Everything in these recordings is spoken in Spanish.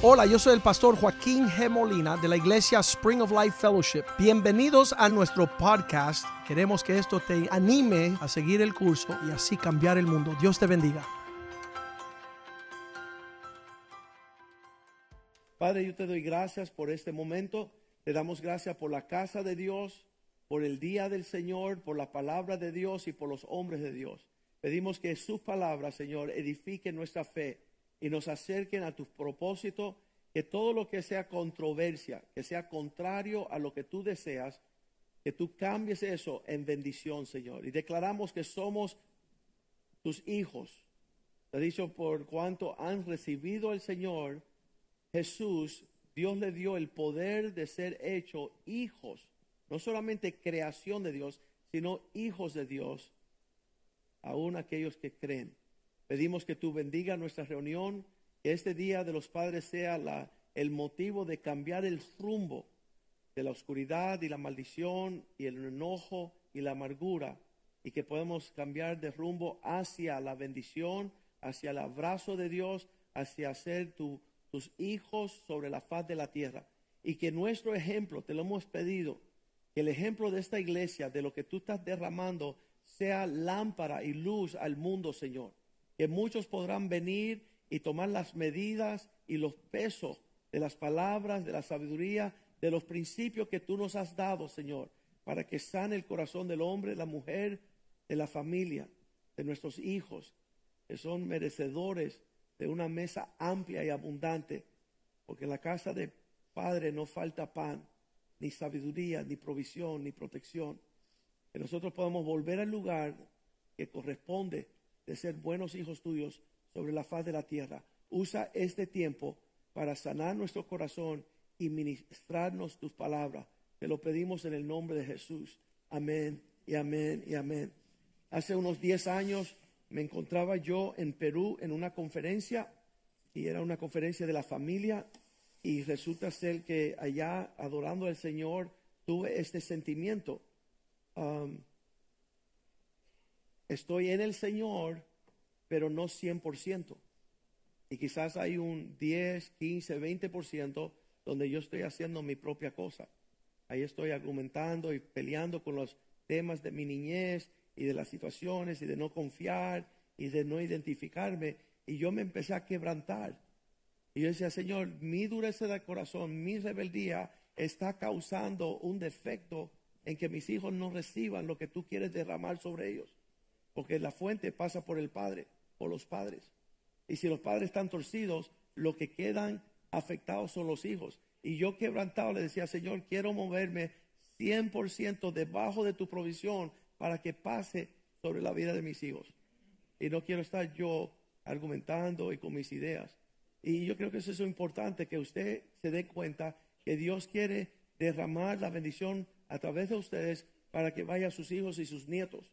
Hola, yo soy el pastor Joaquín G. Molina de la iglesia Spring of Life Fellowship. Bienvenidos a nuestro podcast. Queremos que esto te anime a seguir el curso y así cambiar el mundo. Dios te bendiga. Padre, yo te doy gracias por este momento. Te damos gracias por la casa de Dios, por el día del Señor, por la palabra de Dios y por los hombres de Dios. Pedimos que sus palabras, Señor, edifiquen nuestra fe y nos acerquen a tus propósitos, que todo lo que sea controversia, que sea contrario a lo que tú deseas, que tú cambies eso en bendición, Señor. Y declaramos que somos tus hijos. Te dicho por cuanto han recibido el Señor, Jesús, Dios le dio el poder de ser hecho hijos, no solamente creación de Dios, sino hijos de Dios, aún aquellos que creen. Pedimos que tú bendiga nuestra reunión, que este día de los padres sea la, el motivo de cambiar el rumbo de la oscuridad y la maldición y el enojo y la amargura y que podamos cambiar de rumbo hacia la bendición, hacia el abrazo de Dios, hacia ser tus hijos sobre la faz de la tierra. Y que nuestro ejemplo, te lo hemos pedido, que el ejemplo de esta iglesia, de lo que tú estás derramando, sea lámpara y luz al mundo, Señor que muchos podrán venir y tomar las medidas y los pesos de las palabras, de la sabiduría, de los principios que tú nos has dado, Señor, para que sane el corazón del hombre, la mujer, de la familia, de nuestros hijos, que son merecedores de una mesa amplia y abundante, porque en la casa de Padre no falta pan, ni sabiduría, ni provisión, ni protección. Que nosotros podamos volver al lugar que corresponde de ser buenos hijos tuyos sobre la faz de la tierra. Usa este tiempo para sanar nuestro corazón y ministrarnos tus palabras. Te lo pedimos en el nombre de Jesús. Amén y amén y amén. Hace unos 10 años me encontraba yo en Perú en una conferencia y era una conferencia de la familia y resulta ser que allá adorando al Señor tuve este sentimiento. Um, estoy en el Señor, pero no 100%. Y quizás hay un 10, 15, 20% donde yo estoy haciendo mi propia cosa. Ahí estoy argumentando y peleando con los temas de mi niñez y de las situaciones y de no confiar y de no identificarme. Y yo me empecé a quebrantar. Y yo decía, Señor, mi dureza de corazón, mi rebeldía está causando un defecto en que mis hijos no reciban lo que tú quieres derramar sobre ellos porque la fuente pasa por el padre, por los padres. Y si los padres están torcidos, lo que quedan afectados son los hijos. Y yo quebrantado le decía, Señor, quiero moverme 100% debajo de tu provisión para que pase sobre la vida de mis hijos. Y no quiero estar yo argumentando y con mis ideas. Y yo creo que eso es importante, que usted se dé cuenta que Dios quiere derramar la bendición a través de ustedes para que vaya a sus hijos y sus nietos.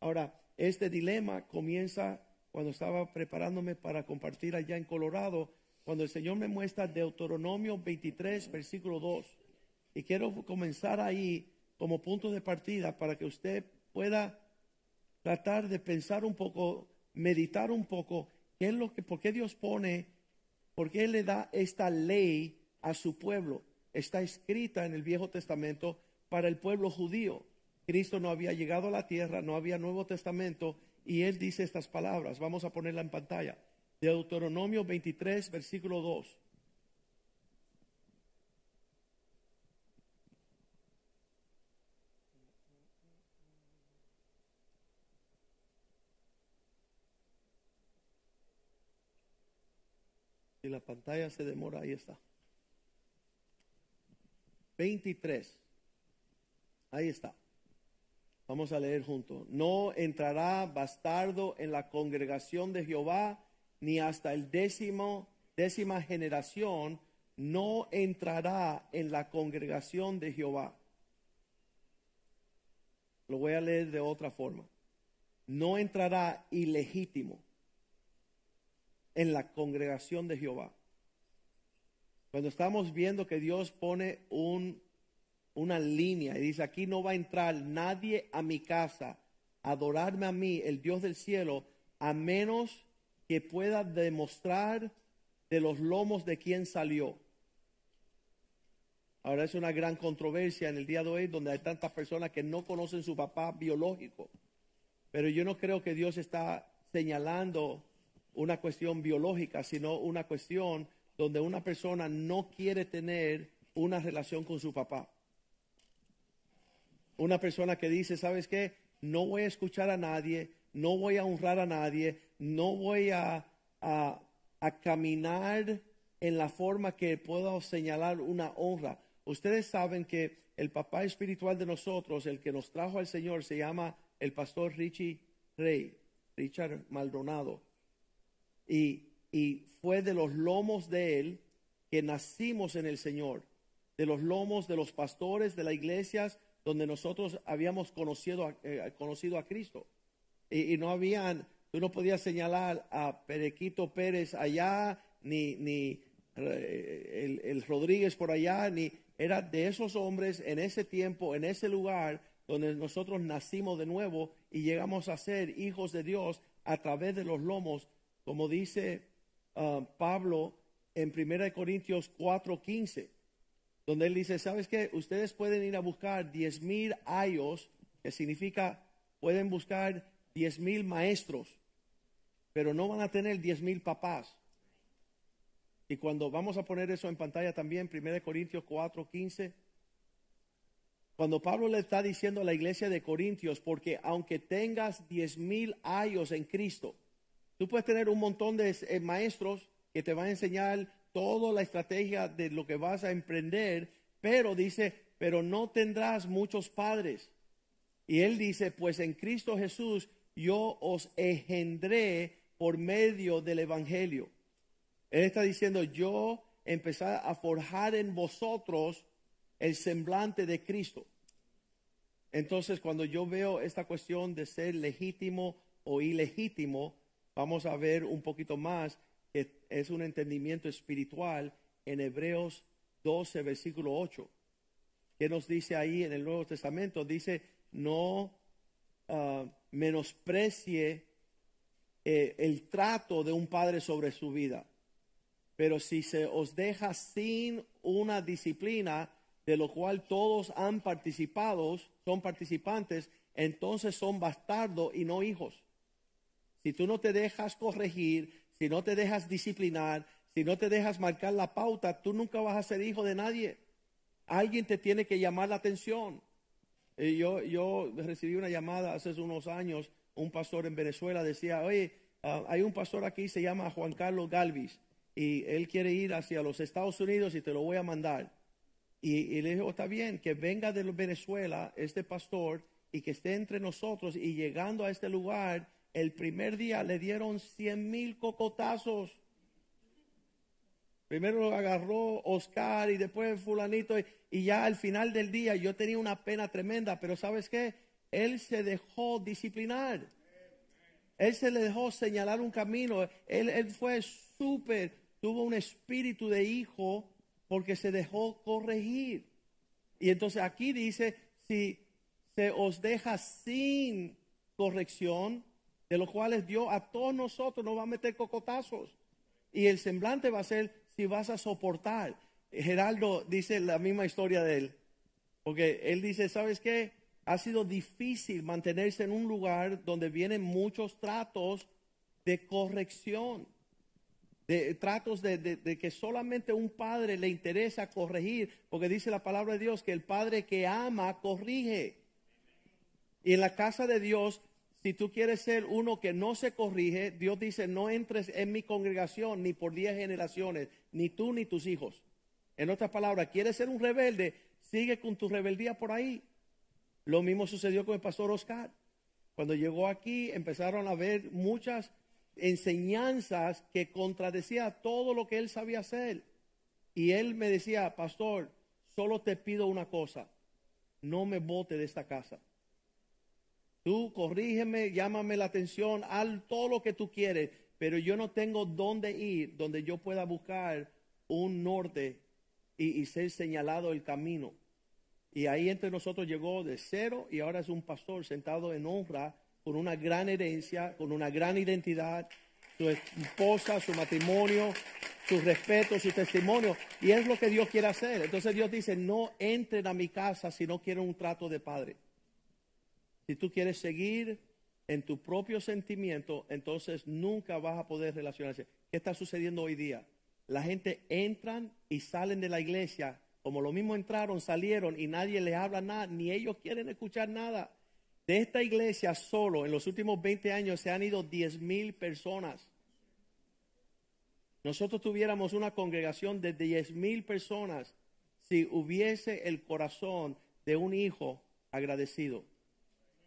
Ahora, este dilema comienza cuando estaba preparándome para compartir allá en Colorado, cuando el Señor me muestra Deuteronomio 23, versículo 2. Y quiero comenzar ahí como punto de partida para que usted pueda tratar de pensar un poco, meditar un poco, qué es lo que, por qué Dios pone, por qué le da esta ley a su pueblo. Está escrita en el Viejo Testamento para el pueblo judío. Cristo no había llegado a la tierra, no había Nuevo Testamento, y él dice estas palabras. Vamos a ponerla en pantalla. Deuteronomio 23, versículo 2. Si la pantalla se demora, ahí está. 23. Ahí está. Vamos a leer juntos. No entrará bastardo en la congregación de Jehová, ni hasta el décimo, décima generación no entrará en la congregación de Jehová. Lo voy a leer de otra forma. No entrará ilegítimo en la congregación de Jehová. Cuando estamos viendo que Dios pone un una línea y dice, aquí no va a entrar nadie a mi casa adorarme a mí, el Dios del cielo, a menos que pueda demostrar de los lomos de quien salió. Ahora es una gran controversia en el día de hoy donde hay tantas personas que no conocen su papá biológico. Pero yo no creo que Dios está señalando una cuestión biológica, sino una cuestión donde una persona no quiere tener una relación con su papá. Una persona que dice, ¿sabes qué? No voy a escuchar a nadie, no voy a honrar a nadie, no voy a, caminar en la forma que puedo señalar una honra. Ustedes saben que el papá espiritual de nosotros, el que nos trajo al Señor, se llama el pastor Richie Rey, Richard Maldonado. Y fue de los lomos de él que nacimos en el Señor, de los lomos de los pastores de las iglesias donde nosotros habíamos conocido a, eh, conocido a Cristo. Y, no habían, tú no podías señalar a Perequito Pérez allá, ni, ni eh, el, el Rodríguez por allá, ni era de esos hombres en ese tiempo, en ese lugar donde nosotros nacimos de nuevo y llegamos a ser hijos de Dios a través de los lomos, como dice uh, Pablo en 1 Corintios 4:15, donde él dice, ¿sabes qué? Ustedes pueden ir a buscar diez mil ayos, que significa, pueden buscar diez mil maestros, pero no van a tener diez mil papás. Y cuando vamos a poner eso en pantalla también, 1 Corintios 4:15, cuando Pablo le está diciendo a la iglesia de Corintios, porque aunque tengas diez mil años en Cristo, tú puedes tener un montón de eh, maestros que te van a enseñar toda la estrategia de lo que vas a emprender, pero dice, pero no tendrás muchos padres. Y él dice, pues en Cristo Jesús yo os engendré por medio del Evangelio. Él está diciendo, yo empecé a forjar en vosotros el semblante de Cristo. Entonces, cuando yo veo esta cuestión de ser legítimo o ilegítimo, vamos a ver un poquito más es un entendimiento espiritual en Hebreos 12, versículo 8. ¿Qué nos dice ahí en el Nuevo Testamento? Dice, no uh, menosprecie eh, el trato de un padre sobre su vida. Pero si se os deja sin una disciplina, de lo cual todos han participado, son participantes, entonces son bastardos y no hijos. Si tú no te dejas corregir, si no te dejas disciplinar, si no te dejas marcar la pauta, tú nunca vas a ser hijo de nadie. Alguien te tiene que llamar la atención. yo, yo recibí una llamada hace unos años, un pastor en Venezuela decía, oye, ah, hay un pastor aquí, se llama Juan Carlos Galvis, y él quiere ir hacia los Estados Unidos y te lo voy a mandar. Y, le dijo, está bien, que venga de Venezuela este pastor y que esté entre nosotros. Y llegando a este lugar, el primer día le dieron cien mil cocotazos. Primero lo agarró Oscar y después fulanito. Y ya al final del día yo tenía una pena tremenda, pero ¿sabes qué? Él se dejó disciplinar. Él se le dejó señalar un camino. Él, él fue súper, tuvo un espíritu de hijo porque se dejó corregir. Y entonces aquí dice, si se os deja sin corrección, de los cuales Dios a todos nosotros nos va a meter cocotazos. Y el semblante va a ser si vas a soportar. Geraldo dice la misma historia de él. Porque él dice, ¿sabes qué? Ha sido difícil mantenerse en un lugar donde vienen muchos tratos de corrección de tratos de, que solamente un padre le interesa corregir, porque dice la palabra de Dios que el padre que ama corrige. Y en la casa de Dios, si tú quieres ser uno que no se corrige, Dios dice, no entres en mi congregación ni por diez generaciones, ni tú ni tus hijos. En otras palabras, quieres ser un rebelde, sigue con tu rebeldía por ahí. Lo mismo sucedió con el pastor Oscar. Cuando llegó aquí empezaron a ver muchas enseñanzas que contradecía todo lo que él sabía hacer. Y él me decía, pastor, solo te pido una cosa, no me bote de esta casa. Tú corrígeme, llámame la atención, haz todo lo que tú quieres, pero yo no tengo dónde ir, donde yo pueda buscar un norte y, y ser señalado el camino. Y ahí entre nosotros llegó de cero y ahora es un pastor sentado en honra con una gran herencia, con una gran identidad, su esposa, su matrimonio, su respeto, su testimonio. Y es lo que Dios quiere hacer. Entonces Dios dice, no entren a mi casa si no quieren un trato de padre. Si tú quieres seguir en tu propio sentimiento, entonces nunca vas a poder relacionarse. ¿Qué está sucediendo hoy día? La gente entran y salen de la iglesia, como lo mismo entraron, salieron y nadie les habla nada, ni ellos quieren escuchar nada. De esta iglesia solo, en los últimos 20 años, se han ido 10 mil personas. Nosotros tuviéramos una congregación de 10 mil personas si hubiese el corazón de un hijo agradecido,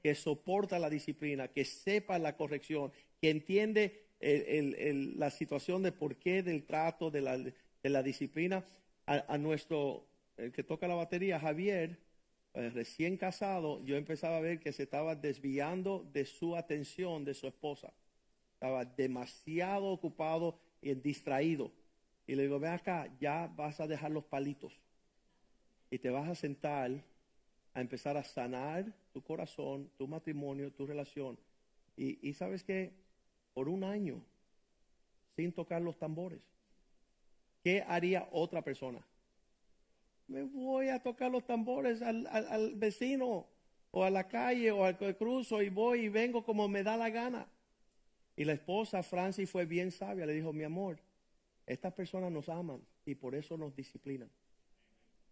que soporta la disciplina, que sepa la corrección, que entiende la situación de por qué del trato, de la, disciplina. A, nuestro, el que toca la batería, Javier, eh, recién casado, yo empezaba a ver que se estaba desviando de su atención de su esposa. Estaba demasiado ocupado y distraído. Y le digo, ven acá, ya vas a dejar los palitos. Y te vas a sentar a empezar a sanar tu corazón, tu matrimonio, tu relación. Y, sabes que por un año, sin tocar los tambores, ¿qué haría otra persona? Me voy a tocar los tambores al, al vecino o a la calle o al cruzo y voy y vengo como me da la gana. Y la esposa Francis fue bien sabia, le dijo, mi amor, estas personas nos aman y por eso nos disciplinan.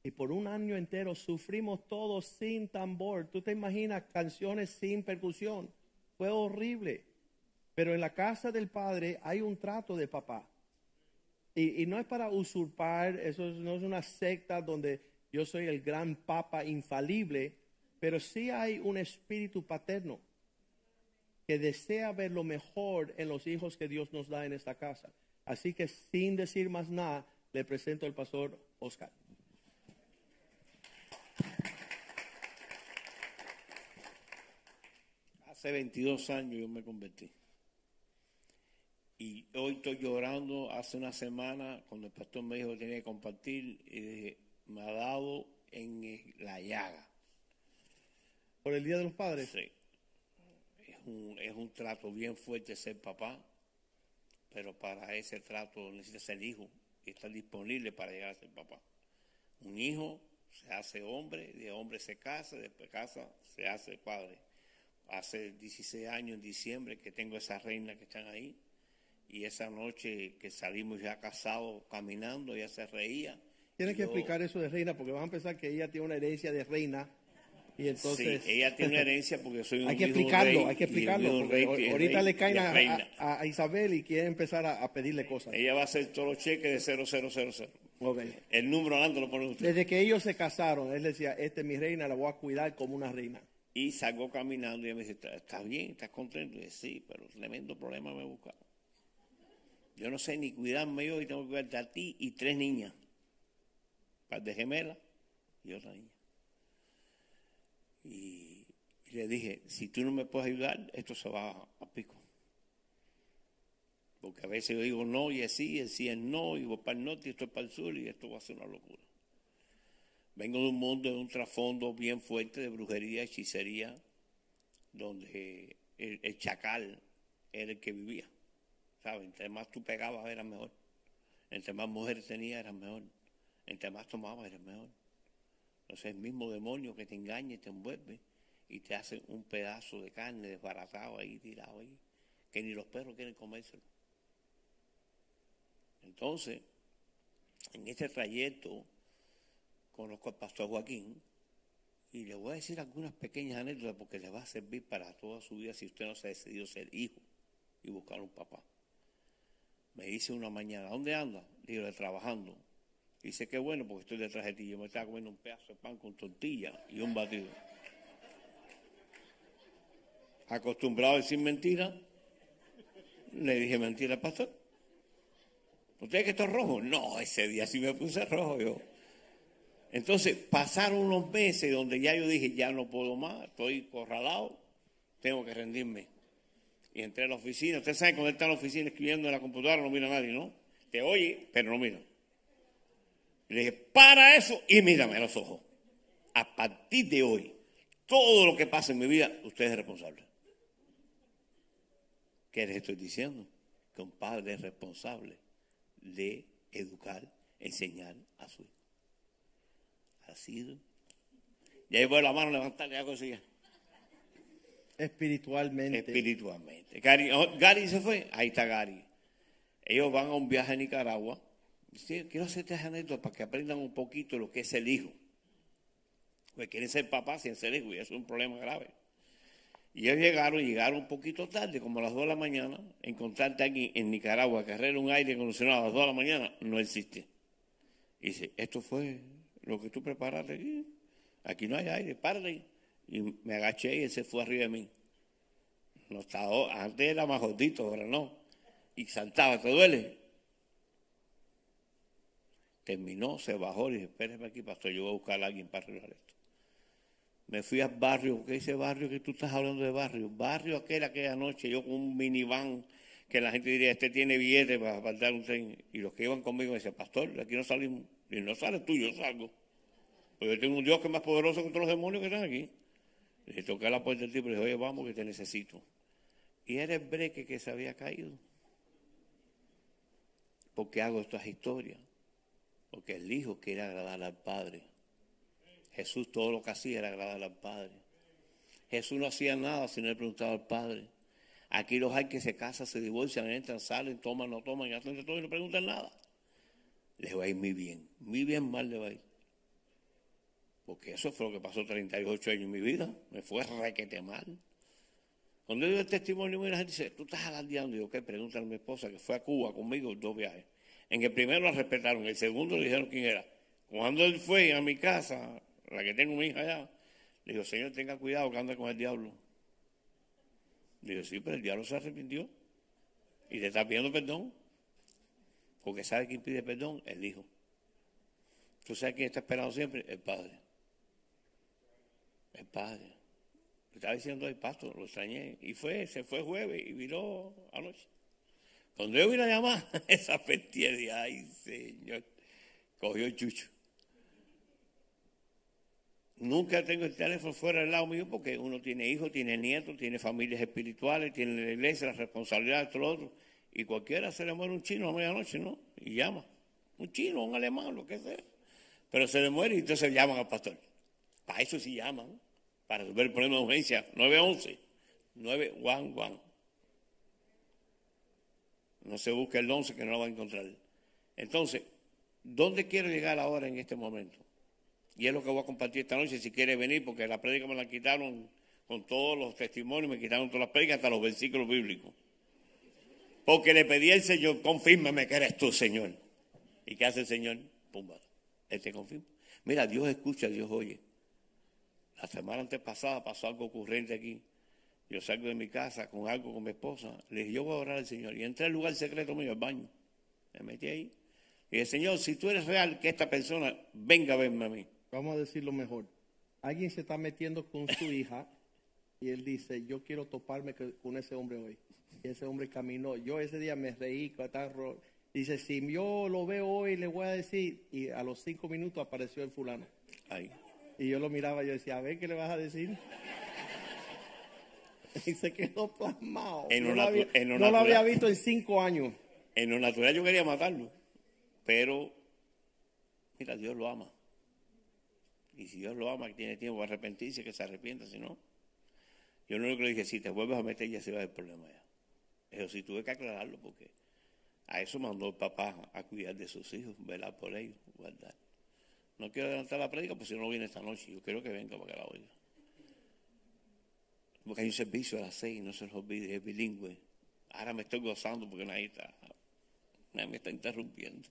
Y por un año entero sufrimos todos sin tambor. Tú te imaginas canciones sin percusión. Fue horrible. Pero en la casa del padre hay un trato de papá. Y, no es para usurpar, eso no es una secta donde yo soy el gran papa infalible, pero sí hay un espíritu paterno que desea ver lo mejor en los hijos que Dios nos da en esta casa. Así que sin decir más nada, le presento al pastor Oscar. Hace 22 años yo me convertí. Y hoy estoy llorando. Hace una semana, cuando el pastor me dijo que tenía que compartir, y me ha dado en la llaga. ¿Por el Día de los Padres? Sí es un trato bien fuerte ser papá, pero para ese trato necesita ser hijo y estar disponible para llegar a ser papá. Un hijo se hace hombre, de hombre se casa, después casa, se hace padre. Hace 16 años en diciembre que tengo esa reina que están ahí y esa noche que salimos ya casados caminando, ella se reía. Tienes que explicar eso de reina porque van a pensar que ella tiene una herencia de reina y entonces, sí, ella tiene una herencia porque soy un Hay que explicarlo, hay que explicarlo. ahorita le caen a, Isabel y quiere empezar a, pedirle cosas. Ella va a hacer todos los cheques de 0000. Okay. El número adelante lo pone usted. Desde que ellos se casaron, él decía, esta es mi reina, la voy a cuidar como una reina. Y salgo caminando y me dice, ¿estás bien? ¿Estás contento? Y dice, sí, pero tremendo problema me he buscado. Yo no sé ni cuidarme yo y tengo que cuidarte a ti y tres niñas. Par de gemelas y otra niña. Y, le dije, si tú no me puedes ayudar, esto se va a, pico. Porque a veces yo digo no y es sí, es sí es no, y voy para el norte y esto es para el sur y esto va a ser una locura. Vengo de un mundo, de un trasfondo bien fuerte de brujería, hechicería, donde el, chacal era el que vivía. ¿Sabes? Entre más tú pegabas era mejor. Entre más mujeres tenías era mejor. Entre más tomabas era mejor. Entonces el mismo demonio que te engaña y te envuelve y te hace un pedazo de carne desbaratado ahí, tirado ahí, que ni los perros quieren comérselo. Entonces, en este trayecto conozco al pastor Joaquín y le voy a decir algunas pequeñas anécdotas porque le va a servir para toda su vida si usted no se ha decidido ser hijo y buscar un papá. Me dice una mañana, ¿dónde anda? Digo, trabajando. Dice que bueno porque estoy detrás de ti. Yo me estaba comiendo un pedazo de pan con tortilla y un batido. Acostumbrado a decir mentira, le dije mentira al pastor. ¿Usted que esto es rojo? No, ese día sí me puse rojo yo. Entonces pasaron unos meses donde ya yo dije, ya no puedo más, estoy corralado, tengo que rendirme. Y entré a la oficina. Usted sabe cuando está en la oficina escribiendo en la computadora no mira a nadie, ¿no? Te oye, pero no mira le dije, para eso y mírame a los ojos. A partir de hoy, todo lo que pasa en mi vida, usted es responsable. ¿Qué les estoy diciendo? Que un padre es responsable de educar, enseñar a su hijo. Y ahí voy la mano levantar, ya cosilla. Espiritualmente. Espiritualmente. Gary, oh, Gary se fue, ahí está Gary. Ellos van a un viaje a Nicaragua. Dice, quiero hacerte anécdotas para que aprendan un poquito lo que es el hijo. Porque quieren ser papás sin ser hijos y eso es un problema grave. Y ellos llegaron, llegaron un poquito tarde, como a las 2 de la mañana. Encontrarte aquí en Nicaragua, carrera un aire acondicionado a las 2 de la mañana, no existe. Y dice, esto fue lo que tú preparaste aquí. Aquí no hay aire, párate. Y me agaché y él se fue arriba de mí. No estaba, antes era más jodito, ahora no. Y saltaba, ¿te duele? Terminó, se bajó y dije, espérame aquí, pastor, yo voy a buscar a alguien para arreglar esto. Me fui al barrio, ¿qué ese barrio que tú estás hablando de barrio? Barrio aquel aquella noche, yo con un minivan que la gente diría, este tiene billetes para, dar un tren. Y los que iban conmigo me decían, pastor, aquí no salimos. Y no sales tú, yo salgo. Porque yo tengo un Dios que es más poderoso que todos los demonios que están aquí. Le toqué la puerta del tipo y le dije, oye, vamos que te necesito. Y era el breque que se había caído. ¿Por qué hago estas historias? Porque el hijo quiere agradar al Padre. Jesús todo lo que hacía era agradar al Padre. Jesús no hacía nada si no le preguntaba al Padre. Aquí los hay que se casan, se divorcian, entran, salen, toman, no toman, y hacen todo y no preguntan nada. Les va a ir muy bien, muy bien mal le va a ir. Porque eso fue lo que pasó 38 años en mi vida. Me fue requete mal. Cuando yo doy el testimonio, la gente dice, tú estás alardeando. Y yo, ¿qué? Pregúntale a mi esposa que fue a Cuba conmigo dos viajes. En el primero la respetaron, en el segundo le dijeron quién era. Cuando él fue a mi casa, la que tengo mi hija allá, le dijo, Señor, tenga cuidado que anda con el diablo. Le digo, sí, pero el diablo se arrepintió y te está pidiendo perdón. Porque sabe quién pide perdón, el hijo. ¿Tú sabes quién está esperando siempre? El padre. El padre. Le estaba diciendo al pastor, lo extrañé. Y fue, se fue jueves y vino anoche. Cuando yo vine a llamar, esa festividad, ay Señor, cogió el chucho. Nunca tengo el teléfono fuera del lado mío porque uno tiene hijos, tiene nietos, tiene familias espirituales, tiene la iglesia, la responsabilidad, todo lo otro. Y cualquiera se le muere un chino a medianoche, ¿no? Y llama. Un chino, un alemán, lo que sea. Pero se le muere y entonces llaman al pastor. Para eso sí llaman, para resolver el problema de urgencia. 911, 911. No se busca el 11 que no lo va a encontrar. Entonces, ¿dónde quiero llegar ahora en este momento? Y es lo que voy a compartir esta noche si quiere venir, porque la prédica me la quitaron con todos los testimonios, me quitaron todas las prédicas, hasta los versículos bíblicos. Porque le pedí al Señor, confírmame que eres tú, Señor. ¿Y qué hace el Señor? Pumba, Él te confirma. Mira, Dios escucha, Dios oye. La semana antes pasada pasó algo ocurrente aquí. Yo salgo de mi casa con algo con mi esposa. Le dije, yo voy a orar al Señor. Y entré al lugar secreto mío, al baño. Me metí ahí. Y dije, Señor, si tú eres real, que esta persona venga a verme a mí. Vamos a decirlo mejor. Alguien se está metiendo con su hija y él dice, yo quiero toparme con ese hombre hoy. Y ese hombre caminó. Yo ese día me reí. Dice, si yo lo veo hoy, le voy a decir. Y a los cinco minutos apareció el fulano. Ahí. Y yo lo miraba, yo decía, a ver, ¿qué le vas a decir? y se quedó plasmado. no, lo había, no lo había visto en cinco años. En lo natural yo quería matarlo. Pero, mira, Dios lo ama. Y si Dios lo ama, que tiene tiempo para arrepentirse, que se arrepienta, si no. Yo que le dije, si te vuelves a meter, ya se va el problema ya. Eso sí tuve que aclararlo porque a eso mandó el papá a cuidar de sus hijos, velar por ellos, guardar. No quiero adelantar la prédica, porque si no viene esta noche. Yo quiero que venga para que la oiga. Porque hay un servicio a las seis, no se los olvide, es bilingüe. Ahora me estoy gozando porque nadie, está, nadie me está interrumpiendo.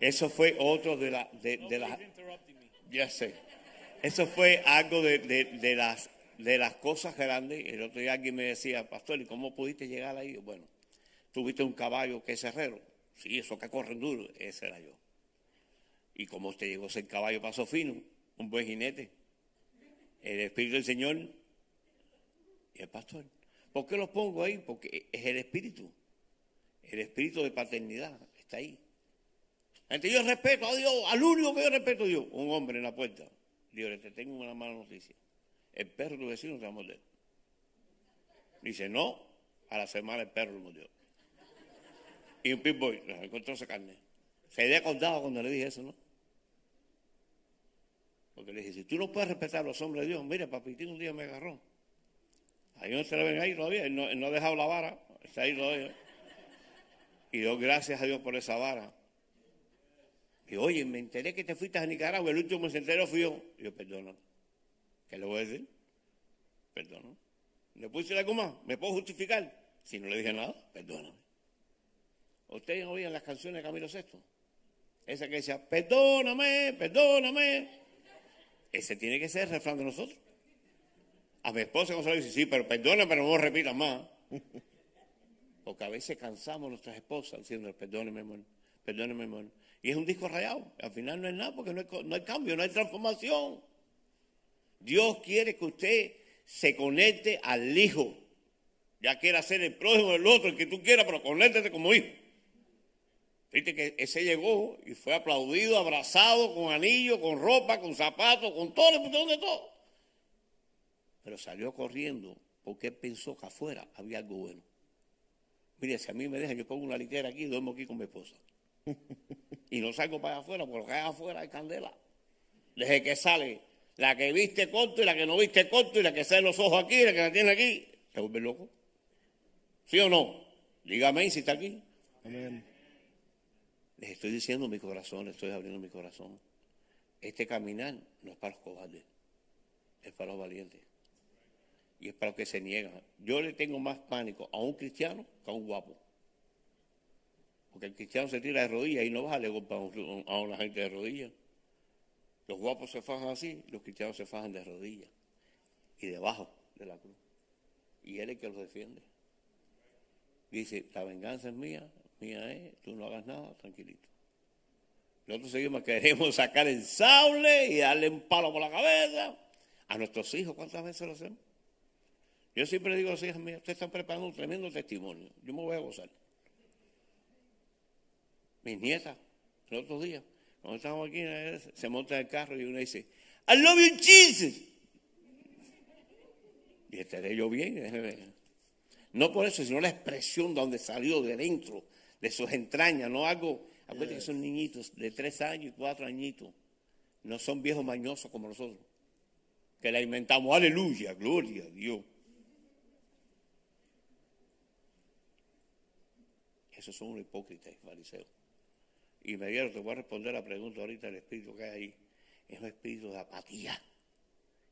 Eso fue otro de, la, de, de las... Ya sé. Eso fue algo de, de, las, de las cosas grandes. El otro día alguien me decía, pastor, ¿y cómo pudiste llegar ahí? Bueno, tuviste un caballo que es herrero. Sí, eso que corren duro, ese era yo. Y como usted llegó a ser caballo paso fino, un buen jinete, el Espíritu del Señor y el pastor. ¿Por qué los pongo ahí? Porque es el Espíritu, el Espíritu de paternidad, está ahí. Entonces yo respeto a Dios, al único que yo respeto a Dios, un hombre en la puerta. Dios, te tengo una mala noticia. El perro de tu vecino se va a morder. Dice, no, a la semana el perro lo mordió. y un pitbull, encontró esa carne. Se había acordado cuando le dije eso, ¿no? Porque le dije, si tú no puedes respetar a los hombres de Dios, mire, papitín un día me agarró. Ahí no se le ven ahí todavía, él no, no ha dejado la vara, está ahí todavía. Y doy gracias a Dios por esa vara. Y oye, me enteré que te fuiste a Nicaragua, el último que se enteró fui yo. Y yo, perdona. ¿Qué le voy a decir? Perdona. ¿Le decir algo más? ¿Me puedo justificar? Si no le dije nada, perdóname. Ustedes oían las canciones de Camilo Sexto. Esa que decía, perdóname, perdóname. Ese tiene que ser el refrán de nosotros. A mi esposa Gonzalo dice, sí, pero perdóname, pero no lo repitas más. Porque a veces cansamos nuestras esposas diciendo, perdóneme, hermano, perdóneme, hermano. Y es un disco rayado. Al final no es nada porque no hay, no hay cambio, no hay transformación. Dios quiere que usted se conecte al Hijo. Ya quiera ser el prójimo del otro, el que tú quieras, pero conéctate como hijo. Viste que ese llegó y fue aplaudido, abrazado, con anillo, con ropa, con zapatos, con todo, el botón de todo. Pero salió corriendo porque él pensó que afuera había algo bueno. Mire, si a mí me dejan, yo pongo una litera aquí y duermo aquí con mi esposa. Y no salgo para afuera, porque allá afuera hay candela. Desde que sale la que viste corto y la que no viste corto y la que sale los ojos aquí y la que la tiene aquí, se vuelve loco. ¿Sí o no? Dígame si está aquí. Amén. Les estoy diciendo mi corazón, les estoy abriendo mi corazón. Este caminar no es para los cobardes, es para los valientes. Y es para los que se niegan. Yo le tengo más pánico a un cristiano que a un guapo. Porque el cristiano se tira de rodillas y no baja le golpe a, un- a una gente de rodillas. Los guapos se fajan así, los cristianos se fajan de rodillas y debajo de la cruz. Y él es el que los defiende. Dice, la venganza es mía, mía es, tú no hagas nada, tranquilito. Nosotros seguimos, queremos sacar el sable y darle un palo por la cabeza. A nuestros hijos, ¿cuántas veces lo hacemos? Yo siempre digo a las hijas mías, ustedes están preparando un tremendo testimonio. Yo me voy a gozar. Mis nietas, los otros días, cuando estábamos aquí, eh, se monta en el carro y una dice, I love you, Jesus. Y estaré yo bien. eh. No por eso, sino la expresión de donde salió de dentro, de sus entrañas, no algo. Acuérdense que son niñitos de tres años y cuatro añitos. No son viejos mañosos como nosotros. Que la inventamos, aleluya, gloria a Dios. Esos son unos hipócritas y fariseos. Y me dieron, te voy a responder la pregunta ahorita del espíritu que hay ahí. Es un espíritu de apatía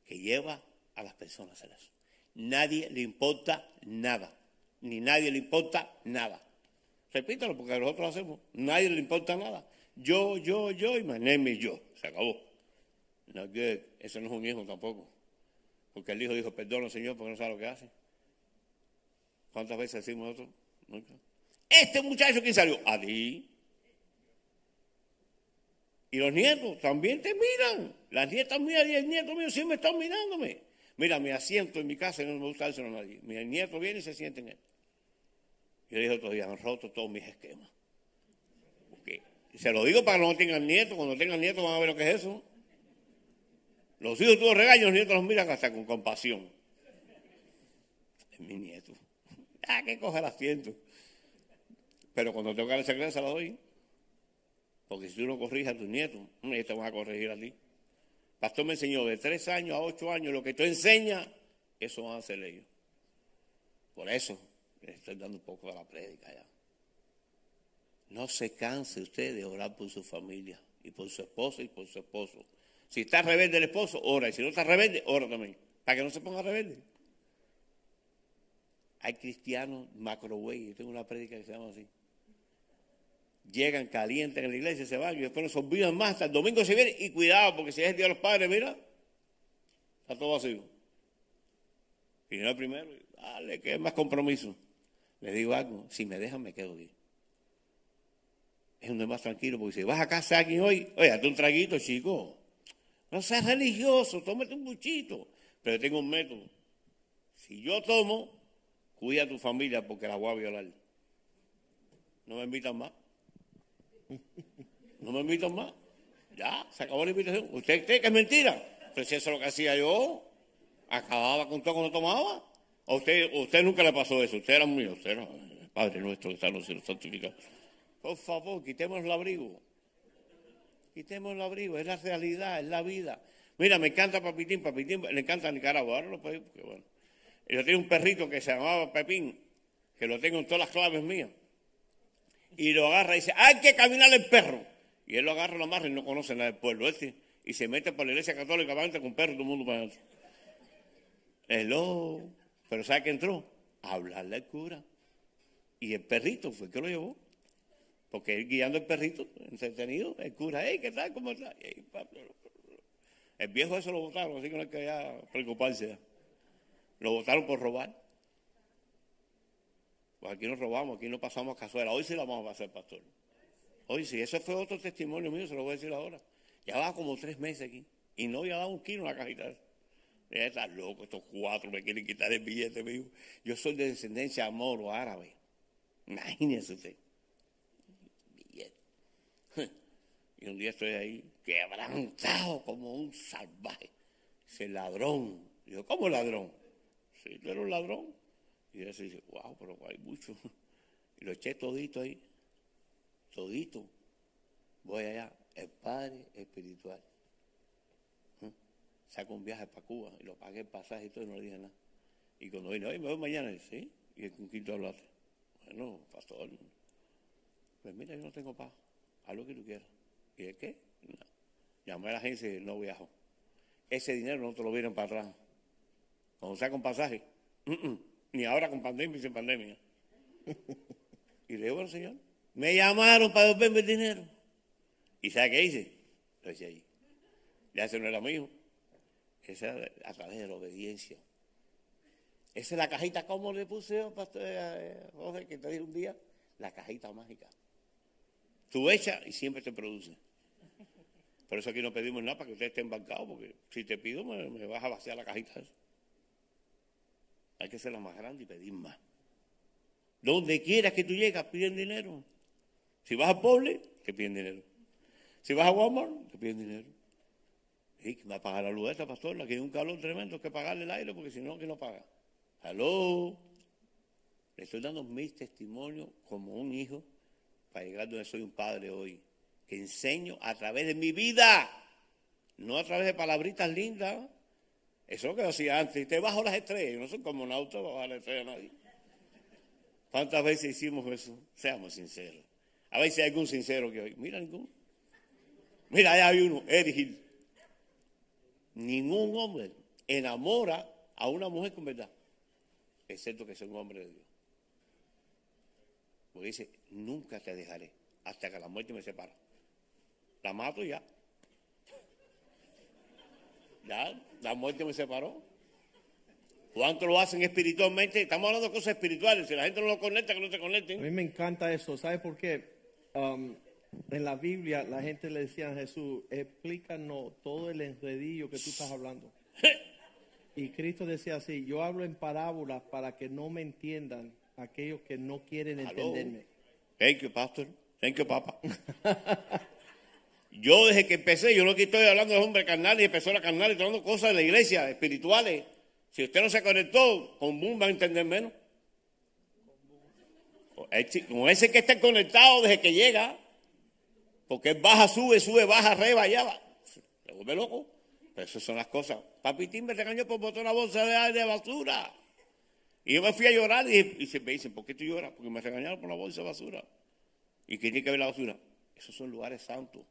que lleva a las personas a eso. Nadie le importa nada. Ni nadie le importa nada. Repítalo porque nosotros lo hacemos. Nadie le importa nada. Yo, yo, yo y my name yo. Se acabó. No. Eso no es un hijo tampoco. Porque el hijo dijo, perdona Señor porque no sabe lo que hace. ¿Cuántas veces decimos nosotros? Nunca. Este muchacho que salió, a ti. Y los nietos también te miran. Las nietas mías y el nieto mío siempre están mirándome. Mira, mi asiento en mi casa no me gusta dárselo a nadie. Mi nieto viene y se siente en él. Yo dije otro día, han roto todos mis esquemas. Porque, se lo digo para que no tengan nietos. Cuando tengan nietos van a ver lo que es eso. Los hijos todos regaños, los nietos los miran hasta con compasión. Es mi nieto. Ah, que coge el asiento. Pero cuando tengo que darle se la doy. Porque si tú no corriges a tus nietos, ellos te van a corregir a ti. Pastor me enseñó de tres años a ocho años, lo que tú enseñas, eso van a hacer ellos. Por eso estoy dando un poco de la prédica ya. No se canse usted de orar por su familia y por su esposa y por su esposo. Si está rebelde el esposo, ora. Y si no está rebelde, ora también. Para que no se ponga rebelde. Hay cristianos macroway. Yo tengo una prédica que se llama así. Llegan, calientan en la iglesia, se van y después no se olvidan más. Hasta el domingo se viene y cuidado, porque si es el día de los padres, mira, está todo vacío. Y no primero, dale, que es más compromiso. Le digo algo, si me dejan, me quedo aquí. Es donde más tranquilo, porque si vas a casa a alguien hoy, oye, hazte un traguito, chico. No seas religioso, tómate un buchito. Pero tengo un método. Si yo tomo, cuida a tu familia porque la voy a violar. No me invitan más. No me invitan más. Ya, se acabó la invitación. ¿Usted cree que es mentira? Pues si eso es lo que hacía yo. Acababa con todo cuando tomaba. ¿A usted, usted nunca le pasó eso? Usted era. Usted era Padre nuestro que está en los cielos santificado. Por favor, quitemos el abrigo. Quitemos el abrigo, es la realidad, es la vida. Mira, me encanta Papitín, Papitín le encanta Nicaragua. Ahora lo porque bueno. Yo tenía un perrito que se llamaba Pepín, que lo tengo en todas las claves mías. Y lo agarra y dice, hay que caminar el perro. Y él lo agarra, lo amarra y no conoce nada del pueblo. Este, y se mete por la iglesia católica, va con perro, todo el mundo para adentro. Hello. Pero ¿sabe qué entró? A hablarle al cura. Y el perrito fue el que lo llevó. Porque él guiando el perrito, entretenido, el cura, hey, ¿qué tal? ¿Cómo está? el viejo eso lo votaron, así que no hay que preocuparse. Lo votaron por robar. Pues aquí no robamos, aquí no pasamos cazuela. Hoy sí la vamos a hacer, pastor. Hoy sí, ese fue otro testimonio mío, se lo voy a decir ahora. Ya va como tres meses aquí y no había dado un kilo en la cajita. Ya está loco, estos cuatro me quieren quitar el billete mío. Yo soy de descendencia moro árabe. Imagínese usted. Y un día estoy ahí quebrantado como un salvaje. Ese ladrón. Digo, ¿cómo ladrón? Sí, tú eres un ladrón. Y él dice, wow, pero hay mucho. Y lo eché todito ahí. Todito. Voy allá. El Padre Espiritual. Saco un viaje para Cuba y lo pagué el pasaje y todo y no le dije nada. Y cuando vine, oye, me voy mañana, dice, sí. Y el conquito hablaste. Bueno, pastor. Pues mira, yo no tengo paz. Haz lo que tú quieras. ¿Y de qué? No. Llamé a la agencia y no viajo. Ese dinero no te lo vienen para atrás. Cuando sea con pasaje. Ni ahora con pandemia y sin pandemia. y le digo, bueno, señor, me llamaron para devolverme el dinero. ¿Y sabe qué hice? Lo hice allí. Ya ese no era mío. Ese era a través de la obediencia. Esa es la cajita, como le puse yo, pastor eh, José, que te dije un día? La cajita mágica. Tú echas y siempre te produce. Por eso aquí no pedimos nada para que usted esté embarcado, porque si te pido me, vas a vaciar la cajita. Hay que ser la más grande y pedir más. Donde quieras que tú llegas, piden dinero. Si vas a pobre, te piden dinero. Si vas a Walmart, te piden dinero. Y va a pagar la luz esta, pastor, aquí hay un calor tremendo, que pagarle el aire, porque si no, que no paga. Aló. Le estoy dando mis testimonios como un hijo para llegar donde soy un padre hoy, que enseño a través de mi vida, no a través de palabritas lindas. Eso es lo que decía antes, te bajo las estrellas, no soy como un auto bajar las estrellas nadie. ¿Cuántas veces hicimos eso? Seamos sinceros. A ver si hay algún sincero que hoy. Mira ningún. Mira, allá hay uno, Eddie Hill. Ningún hombre enamora a una mujer con verdad, excepto que sea un hombre de Dios. Porque dice, nunca te dejaré hasta que la muerte me separa. La mato ya. Ya, la muerte me separó. ¿Cuánto lo hacen espiritualmente? Estamos hablando de cosas espirituales. Si la gente no lo conecta, que no se conecten. A mí me encanta eso. ¿Sabes por qué? Um, en la Biblia la gente le decía a Jesús, explícanos todo el enredillo que tú estás hablando. y Cristo decía así, yo hablo en parábolas para que no me entiendan aquellos que no quieren entenderme. Thank you, pastor. Thank you, papa. yo desde que empecé, yo no que estoy hablando de hombre carnal y empezó la carnal y estoy hablando cosas de la iglesia, espirituales. Si usted no se conectó, con boom va a entender menos. Con ese que está conectado desde que llega, porque baja, sube, sube, baja, reba, allá va. Se vuelve loco. Pero esas son las cosas. Papitín me regañó por botar una bolsa de, de basura. Y yo me fui a llorar y, me dicen, ¿por qué tú lloras? Porque me regañaron por la bolsa de basura. ¿Y qué tiene que ver la basura? Esos son lugares santos.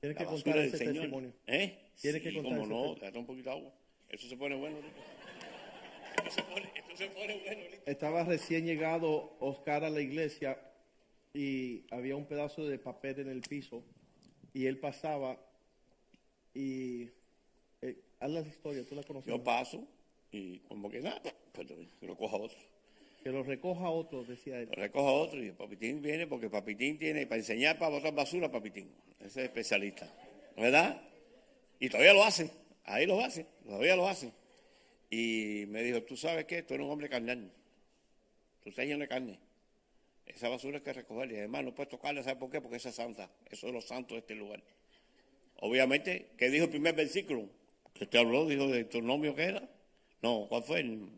Tienes que contar ese testimonio. ¿Eh? Tienes que contar como no, date un poquito de agua. Eso se pone bueno. Se pone, esto se pone bueno. Estaba recién llegado Oscar a la iglesia y había un pedazo de papel en el piso y él pasaba y eh, haz la historia, tú la conoces. Yo paso y como que nada, que lo coja otro. Que lo recoja otro, decía él. Lo recoja otro y el Papitín viene porque Papitín tiene para enseñar para botar basura, Papitín. Ese es especialista. ¿Verdad? Y todavía lo hace. Ahí lo hace. Todavía lo hace. Y me dijo, tú sabes qué, tú eres un hombre carnal. Tú estás lleno de carne. Esa basura hay que recogerla. Y además no puedes tocarla, ¿sabes por qué? Porque esa es santa. Eso es lo santo de este lugar. Obviamente, ¿qué dijo el primer versículo? Que te habló, dijo de nombre que era. No, ¿cuál fue? El,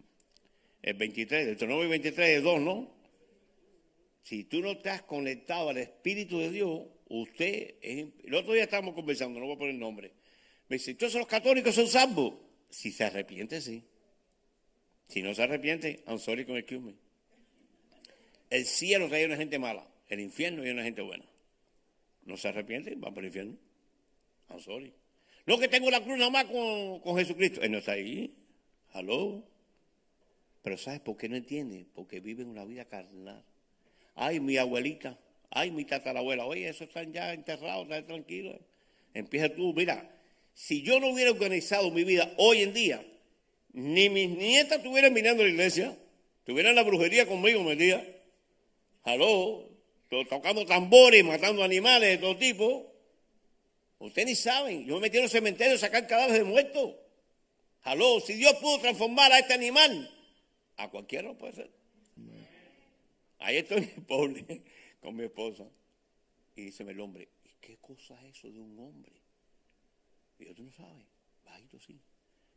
el 23, el Deuteronomio 23 es 2, ¿no? Si tú no estás conectado al Espíritu de Dios, usted es... El otro día estábamos conversando, no voy a poner nombre. Me dice, entonces los católicos son salvos. Si se arrepiente, sí. Si no se arrepiente, I'm sorry con excuse me. El cielo trae una gente mala, el infierno hay una gente buena. No se arrepiente, va por el infierno. I'm sorry. No que tengo la cruz nada más con, con Jesucristo. Él no está ahí. Aló. Pero ¿sabes por qué no entiende? Porque viven una vida carnal. Ay, mi abuelita. Ay, mi tatarabuela. Oye, eso están ya enterrados, está tranquilo. Empieza tú, mira, si yo no hubiera organizado mi vida hoy en día, ni mis nietas estuvieran mirando la iglesia, estuvieran la brujería conmigo me día. Aló, tocando tambores, matando animales de todo tipo. Ustedes ni saben, yo me metí en los cementerios a sacar cadáveres de muertos. Aló, si Dios pudo transformar a este animal, a cualquiera lo puede hacer. Ahí estoy pobre con mi esposa. Y dice el hombre, ¿y qué cosa es eso de un hombre? Y yo, tú no sabes, bajito sí.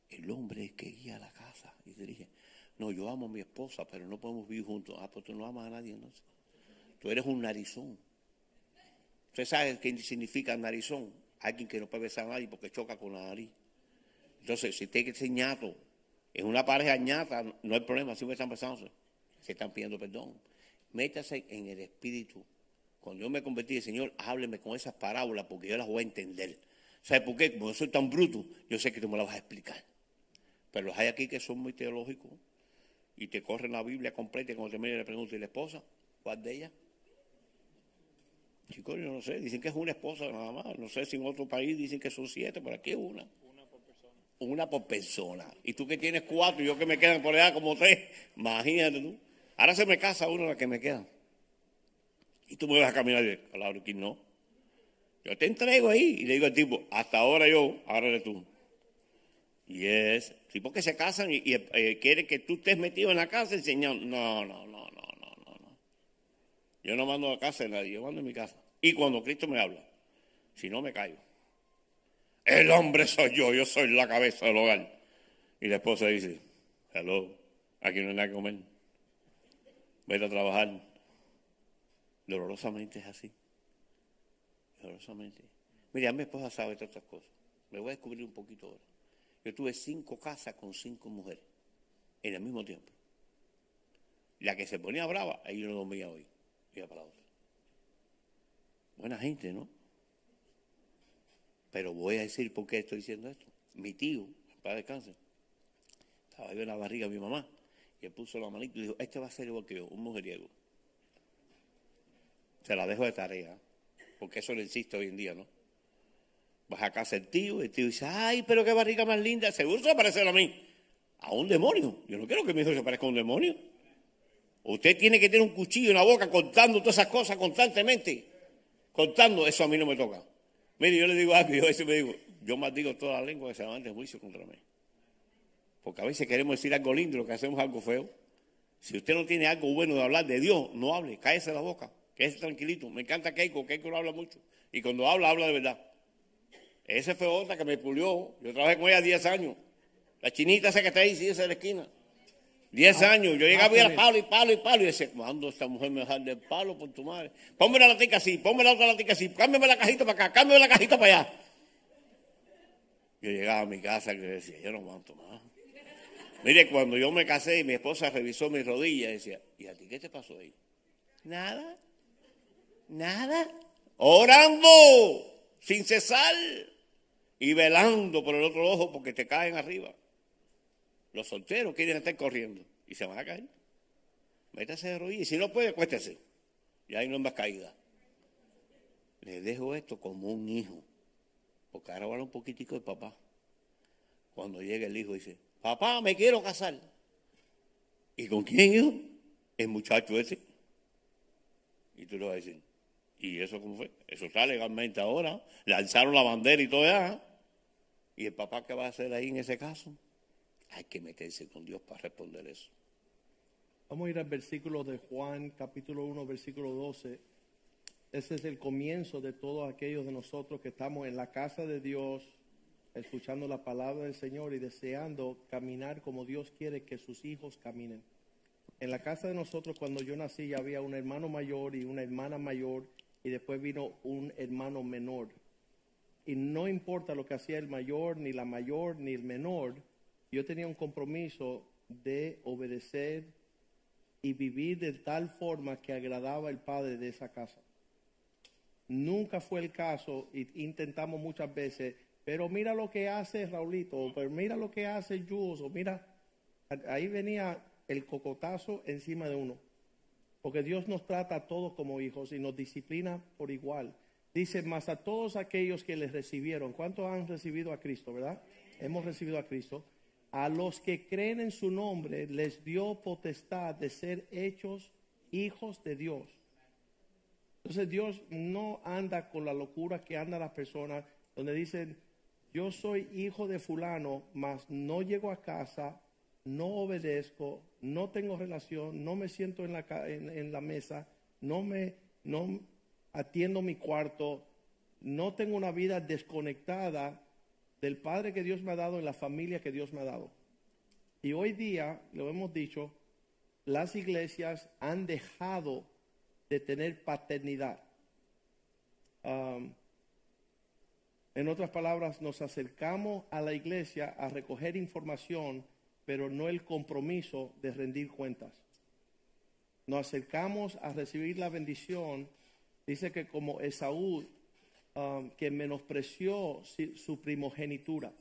El hombre es que guía la casa. Y te dije, no, yo amo a mi esposa, pero no podemos vivir juntos. Ah, pues tú no amas a nadie, no Tú eres un narizón. ¿Usted sabe qué significa narizón? Alguien que no puede besar a nadie porque choca con la nariz. Entonces, si usted que ser ñato, en una pareja ñata, no hay problema, si me están besando, se están pidiendo perdón. Métase en el espíritu. Cuando yo me convertí, Señor, hábleme con esas parábolas porque yo las voy a entender. ¿Sabe por qué? Como yo soy tan bruto, yo sé que tú me las vas a explicar. Pero hay aquí que son muy teológicos y te corren la Biblia completa y cuando te miran le pregunto, ¿y la esposa? ¿Cuál de ellas? Chicos, yo no sé, dicen que es una esposa nada más. No sé si en otro país dicen que son siete, pero aquí es una. Una por persona. Una por persona. Y tú que tienes cuatro y yo que me quedan por allá como tres, imagínate tú. Ahora se me casa uno la que me queda. Y tú me vas a caminar y claro que no. Yo te entrego ahí y le digo al tipo, hasta ahora yo, ahora eres tú. Y es, sí, porque se casan y, y eh, quiere que tú estés metido en la casa enseñando. No, no, no. Yo no mando a casa de nadie, yo mando en mi casa. Y cuando Cristo me habla, si no me callo. El hombre soy yo, yo soy la cabeza del hogar. Y la esposa dice, hello, aquí no hay nada que comer. Vete a trabajar. Dolorosamente es así. Dolorosamente. Mira, mi esposa sabe todas estas cosas. Me voy a descubrir un poquito ahora. Yo tuve cinco casas con cinco mujeres en el mismo tiempo. La que se ponía brava, ahí yo no dormía hoy. Otra. Buena gente, ¿no? Pero voy a decir por qué estoy diciendo esto. Mi tío, para cáncer, estaba yo en la barriga de mi mamá y él puso la manita y dijo, este va a ser igual que yo, un mujeriego. Se la dejo de tarea, porque eso lo existe hoy en día, ¿no? Vas a casa el tío, el tío dice, ay, pero qué barriga más linda, seguro se va a parecer a mí. A un demonio. Yo no quiero que mi hijo se parezca a un demonio. Usted tiene que tener un cuchillo en la boca contando todas esas cosas constantemente. Contando, eso a mí no me toca. Mire, yo le digo algo, yo a veces me digo, yo maldigo toda la lengua que se levanta en juicio contra mí. Porque a veces queremos decir algo lindo, lo que hacemos algo feo. Si usted no tiene algo bueno de hablar de Dios, no hable, cállese la boca, quédese tranquilito. Me encanta Keiko, Keiko no habla mucho. Y cuando habla, habla de verdad. Ese fue otra que me pulió. Yo trabajé con ella 10 años. La chinita esa que está ahí, sí, esa de la esquina. 10 años. Yo llegaba y era palo y palo y palo. Y decía, ¿cuándo esta mujer me deja de palo por tu madre? Ponme la latica así, ponme la otra latica así, cámbiame la cajita para acá, cámbiame la cajita para allá. Yo llegaba a mi casa y decía, yo no aguanto más. Mire, cuando yo me casé y mi esposa revisó mis rodillas, decía, ¿y a ti qué te pasó ahí? Nada, nada. Orando, sin cesar y velando por el otro ojo porque te caen arriba. Los solteros quieren estar corriendo y se van a caer. Métase de rodillas y si no puede, cuéstese. Y ahí no es más caída. Le dejo esto como un hijo. Porque ahora habla un poquitico de papá. Cuando llega el hijo dice, papá, me quiero casar. ¿Y con quién, hijo? El muchacho ese. Y tú le vas a decir, ¿y eso cómo fue? Eso está legalmente ahora. Lanzaron la bandera y todo ya. ¿Y el papá qué va a hacer ahí en ese caso? Hay que meterse con Dios para responder eso. Vamos a ir al versículo de Juan, capítulo 1, versículo 12. Ese es el comienzo de todos aquellos de nosotros que estamos en la casa de Dios, escuchando la palabra del Señor y deseando caminar como Dios quiere que sus hijos caminen. en la casa de nosotros cuando yo nací ya había un hermano mayor y una hermana mayor y después vino un hermano menor. Y no importa lo que hacía el mayor, ni la mayor, ni el menor, yo tenía un compromiso de obedecer y vivir de tal forma que agradaba al padre de esa casa. Nunca fue el caso y intentamos muchas veces, pero mira lo que hace Raulito, pero mira lo que hace Jules, o mira, ahí venía el cocotazo encima de uno. Porque Dios nos trata a todos como hijos y nos disciplina por igual. Dice, más a todos aquellos que les recibieron. ¿Cuántos han recibido a Cristo, verdad? Hemos recibido a Cristo. A los que creen en su nombre les dio potestad de ser hechos hijos de Dios. Entonces Dios no anda con la locura que andan las personas donde dicen, yo soy hijo de fulano, mas no llego a casa, no obedezco, no tengo relación, no me siento en la, en, la mesa, no me no atiendo mi cuarto, no tengo una vida desconectada del Padre que Dios me ha dado, en la familia que Dios me ha dado. Y hoy día, lo hemos dicho, las iglesias han dejado de tener paternidad. en otras palabras, nos acercamos a la iglesia a recoger información pero no el compromiso de rendir cuentas. Nos acercamos a recibir la bendición, dice que como Esaú, um, que menospreció su primogenitura,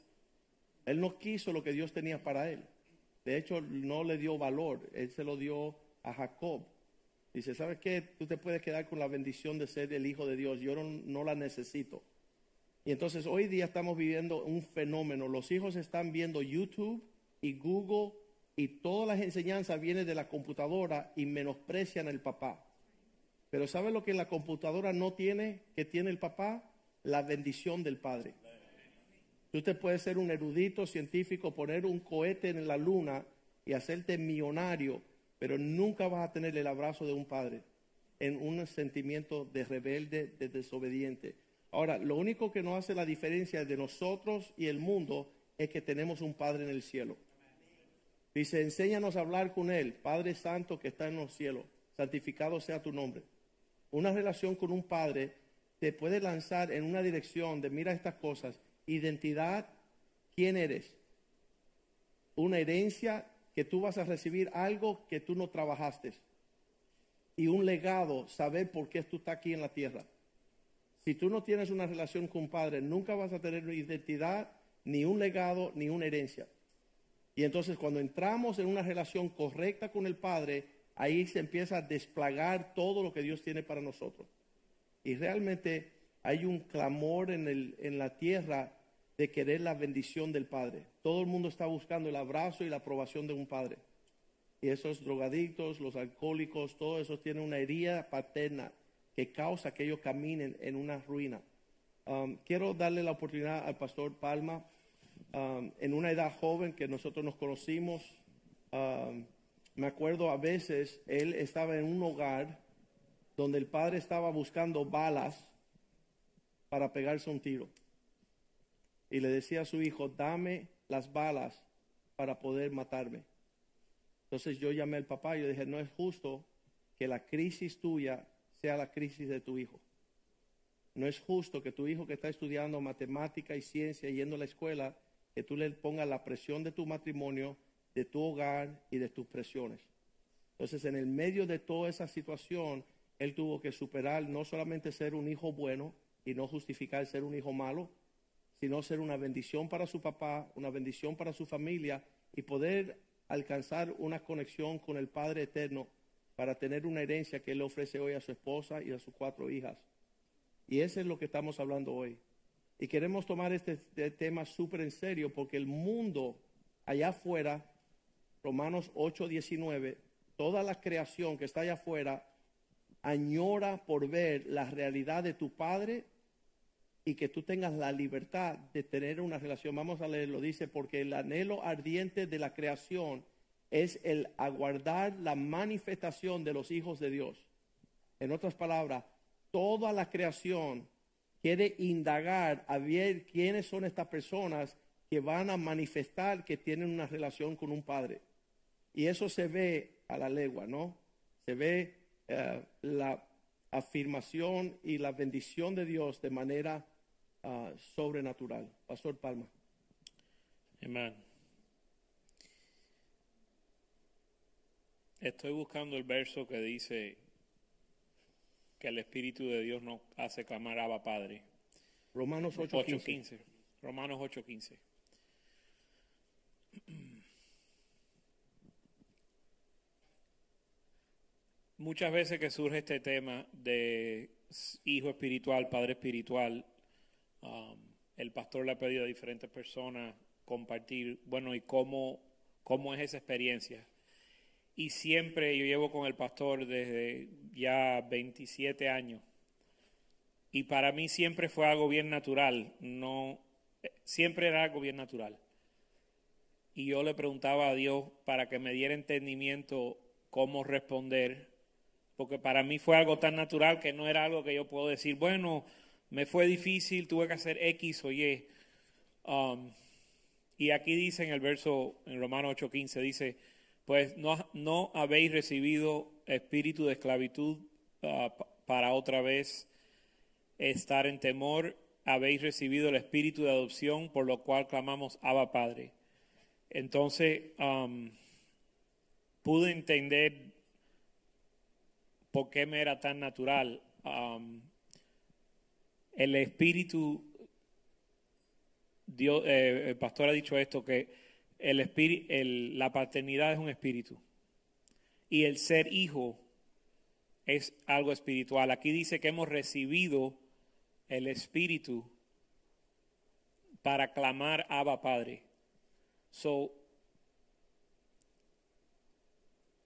él no quiso lo que Dios tenía para él. De hecho, no le dio valor, él se lo dio a Jacob. Dice, ¿sabes qué? Tú te puedes quedar con la bendición de ser el hijo de Dios, yo no, no la necesito. Y entonces hoy día estamos viviendo un fenómeno, los hijos están viendo YouTube, y Google y todas las enseñanzas vienen de la computadora y menosprecian al papá. Pero ¿sabe lo que la computadora no tiene que tiene el papá? La bendición del padre. Usted puede ser un erudito científico, poner un cohete en la luna y hacerte millonario, pero nunca vas a tener el abrazo de un padre en un sentimiento de rebelde, de desobediente. Ahora, lo único que nos hace la diferencia de nosotros y el mundo es que tenemos un Padre en el cielo. Dice, enséñanos a hablar con Él, Padre Santo que está en los cielos, santificado sea tu nombre. Una relación con un Padre te puede lanzar en una dirección de, mira estas cosas, identidad, quién eres, una herencia que tú vas a recibir algo que tú no trabajaste y un legado, saber por qué tú estás aquí en la tierra. Si tú no tienes una relación con un padre, nunca vas a tener identidad, ni un legado, ni una herencia. Y entonces cuando entramos en una relación correcta con el Padre, ahí se empieza a desplagar todo lo que Dios tiene para nosotros. Y realmente hay un clamor en, el, en la tierra de querer la bendición del Padre. Todo el mundo está buscando el abrazo y la aprobación de un Padre. Y esos drogadictos, los alcohólicos, todos esos tienen una herida paterna que causa que ellos caminen en una ruina. Um, quiero darle la oportunidad al pastor Palma Um, en una edad joven que nosotros nos conocimos, um, me acuerdo a veces él estaba en un hogar donde el padre estaba buscando balas para pegarse un tiro. Y le decía a su hijo, dame las balas para poder matarme. Entonces yo llamé al papá y yo dije, no es justo que la crisis tuya sea la crisis de tu hijo. No es justo que tu hijo que está estudiando matemática y ciencia yendo a la escuela que tú le pongas la presión de tu matrimonio, de tu hogar y de tus presiones. Entonces, en el medio de toda esa situación, él tuvo que superar no solamente ser un hijo bueno y no justificar ser un hijo malo, sino ser una bendición para su papá, una bendición para su familia y poder alcanzar una conexión con el Padre Eterno para tener una herencia que él le ofrece hoy a su esposa y a sus cuatro hijas. Y eso es lo que estamos hablando hoy. Y queremos tomar este, este tema súper en serio porque el mundo allá afuera, Romanos 8, 19, toda la creación que está allá afuera añora por ver la realidad de tu Padre y que tú tengas la libertad de tener una relación. Vamos a leerlo, dice, porque el anhelo ardiente de la creación es el aguardar la manifestación de los hijos de Dios. En otras palabras, toda la creación quiere indagar a ver quiénes son estas personas que van a manifestar que tienen una relación con un padre. Y eso se ve a la legua, ¿no? Se ve eh, la afirmación y la bendición de Dios de manera ah, sobrenatural. Pastor Palma. Amén. Estoy buscando el verso que dice que el Espíritu de Dios nos hace clamar Abba Padre. Romanos 8:15. 8.15. Romanos 8.15. Muchas veces que surge este tema de hijo espiritual, padre espiritual, um, el pastor le ha pedido a diferentes personas compartir, bueno, y cómo, cómo es esa experiencia. Y siempre yo llevo con el pastor desde ya 27 años. Y para mí siempre fue algo bien natural, no siempre era algo bien natural. Y yo le preguntaba a Dios para que me diera entendimiento cómo responder, porque para mí fue algo tan natural que no era algo que yo puedo decir, bueno, me fue difícil, tuve que hacer X o Y. Um, y aquí dice en el verso, en Romanos 8:15, dice, pues no, no habéis recibido espíritu de esclavitud uh, para otra vez estar en temor, habéis recibido el espíritu de adopción, por lo cual clamamos Abba Padre. Entonces, um, pude entender por qué me era tan natural. Um, el espíritu, eh, el pastor ha dicho esto, que el espíritu, la paternidad es un espíritu y el ser hijo es algo espiritual. Aquí dice que hemos recibido el Espíritu para clamar Abba Padre. So,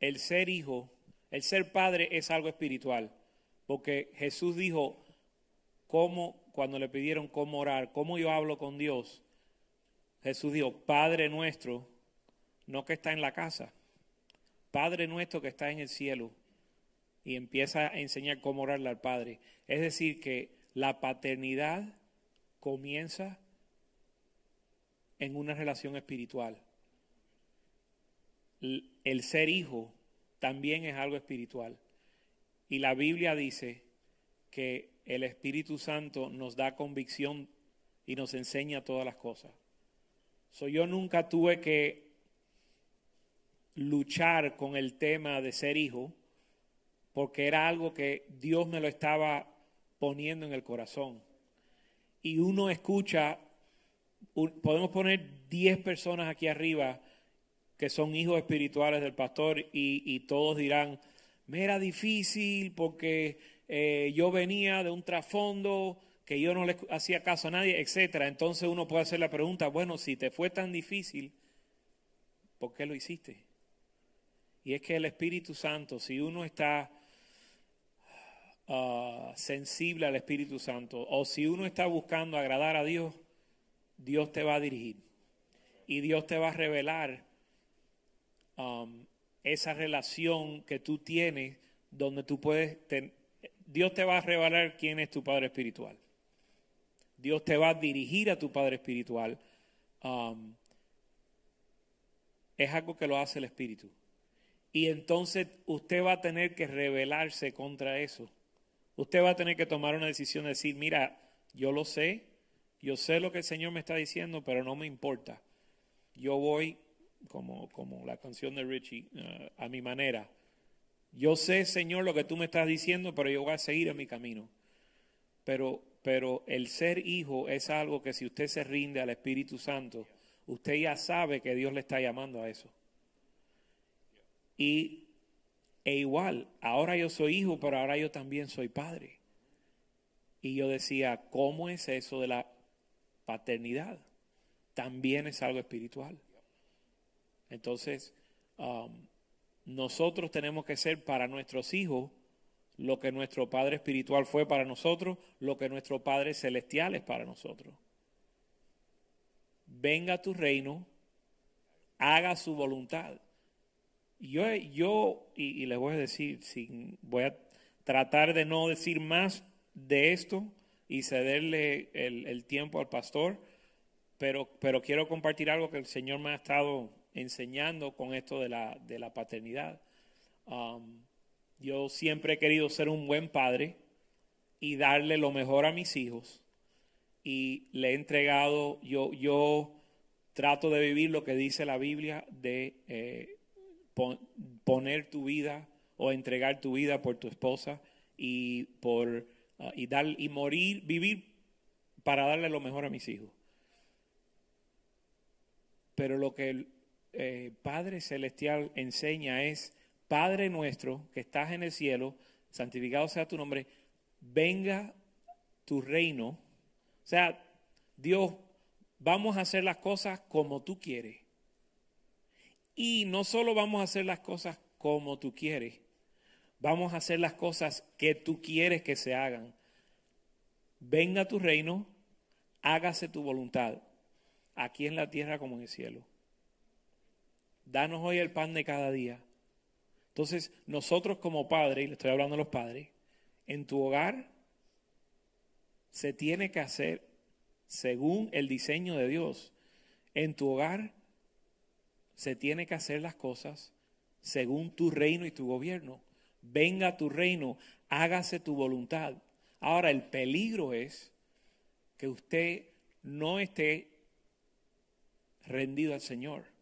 el ser hijo, el ser padre es algo espiritual, porque Jesús dijo, ¿cómo, cuando le pidieron cómo orar, cómo yo hablo con Dios? Jesús dijo, Padre nuestro, no que está en la casa, Padre nuestro que está en el cielo. Y empieza a enseñar cómo orarle al Padre. Es decir, que la paternidad comienza en una relación espiritual. El ser hijo también es algo espiritual. Y la Biblia dice que el Espíritu Santo nos da convicción y nos enseña todas las cosas. So, yo nunca tuve que luchar con el tema de ser hijo, porque era algo que Dios me lo estaba poniendo en el corazón. Y uno escucha, podemos poner 10 personas aquí arriba que son hijos espirituales del pastor y, todos dirán, me era difícil porque eh, yo venía de un trasfondo que yo no le hacía caso a nadie, etcétera. Entonces uno puede hacer la pregunta, bueno, si te fue tan difícil, ¿por qué lo hiciste? Y es que el Espíritu Santo, si uno está Ah, sensible al Espíritu Santo, o si uno está buscando agradar a Dios, Dios te va a dirigir. Y Dios te va a revelar um, esa relación que tú tienes donde tú puedes... Dios te va a revelar quién es tu Padre Espiritual. Dios te va a dirigir a tu Padre Espiritual. Um, es algo que lo hace el Espíritu. Y entonces usted va a tener que rebelarse contra eso usted va a tener que tomar una decisión de decir, mira, yo lo sé, yo sé lo que el Señor me está diciendo, pero no me importa. Yo voy, como, como la canción de Richie, uh, a mi manera. Yo sé, Señor, lo que tú me estás diciendo, pero yo voy a seguir en mi camino. Pero, pero el ser hijo es algo que si usted se rinde al Espíritu Santo, usted ya sabe que Dios le está llamando a eso. Y e igual, ahora yo soy hijo, pero ahora yo también soy padre. Y yo decía, ¿cómo es eso de la paternidad? También es algo espiritual. Entonces, um, nosotros tenemos que ser para nuestros hijos lo que nuestro Padre Espiritual fue para nosotros, lo que nuestro Padre Celestial es para nosotros. Venga tu reino, haga su voluntad. Yo, yo y, les voy a decir, voy a tratar de no decir más de esto y cederle el, tiempo al pastor, pero quiero compartir algo que el Señor me ha estado enseñando con esto de la, de la paternidad. Um, yo siempre he querido ser un buen padre y darle lo mejor a mis hijos. Y le he entregado, yo, yo trato de vivir lo que dice la Biblia de eh, pon- poner tu vida o entregar tu vida por tu esposa y por ah, y dar y morir, vivir para darle lo mejor a mis hijos. Pero lo que eh, Padre Celestial enseña es, Padre nuestro que estás en el cielo, santificado sea tu nombre, venga tu reino. O sea, Dios, vamos a hacer las cosas como tú quieres. Y no solo vamos a hacer las cosas como tú quieres, vamos a hacer las cosas que tú quieres que se hagan. Venga tu reino, hágase tu voluntad, aquí en la tierra como en el cielo. Danos hoy el pan de cada día. Entonces, nosotros como padres, y le estoy hablando a los padres, en tu hogar se tiene que hacer según el diseño de Dios. En tu hogar se tiene que hacer las cosas según tu reino y tu gobierno. Venga tu reino, hágase tu voluntad. Ahora, el peligro es que usted no esté rendido al Señor.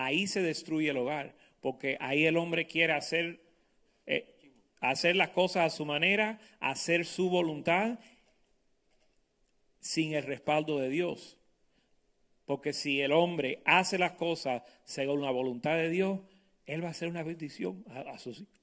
Ahí se destruye el hogar, porque ahí el hombre quiere hacer, eh, hacer las cosas a su manera, hacer su voluntad sin el respaldo de Dios. Porque si el hombre hace las cosas según la voluntad de Dios, él va a ser una bendición a, a sus hijos.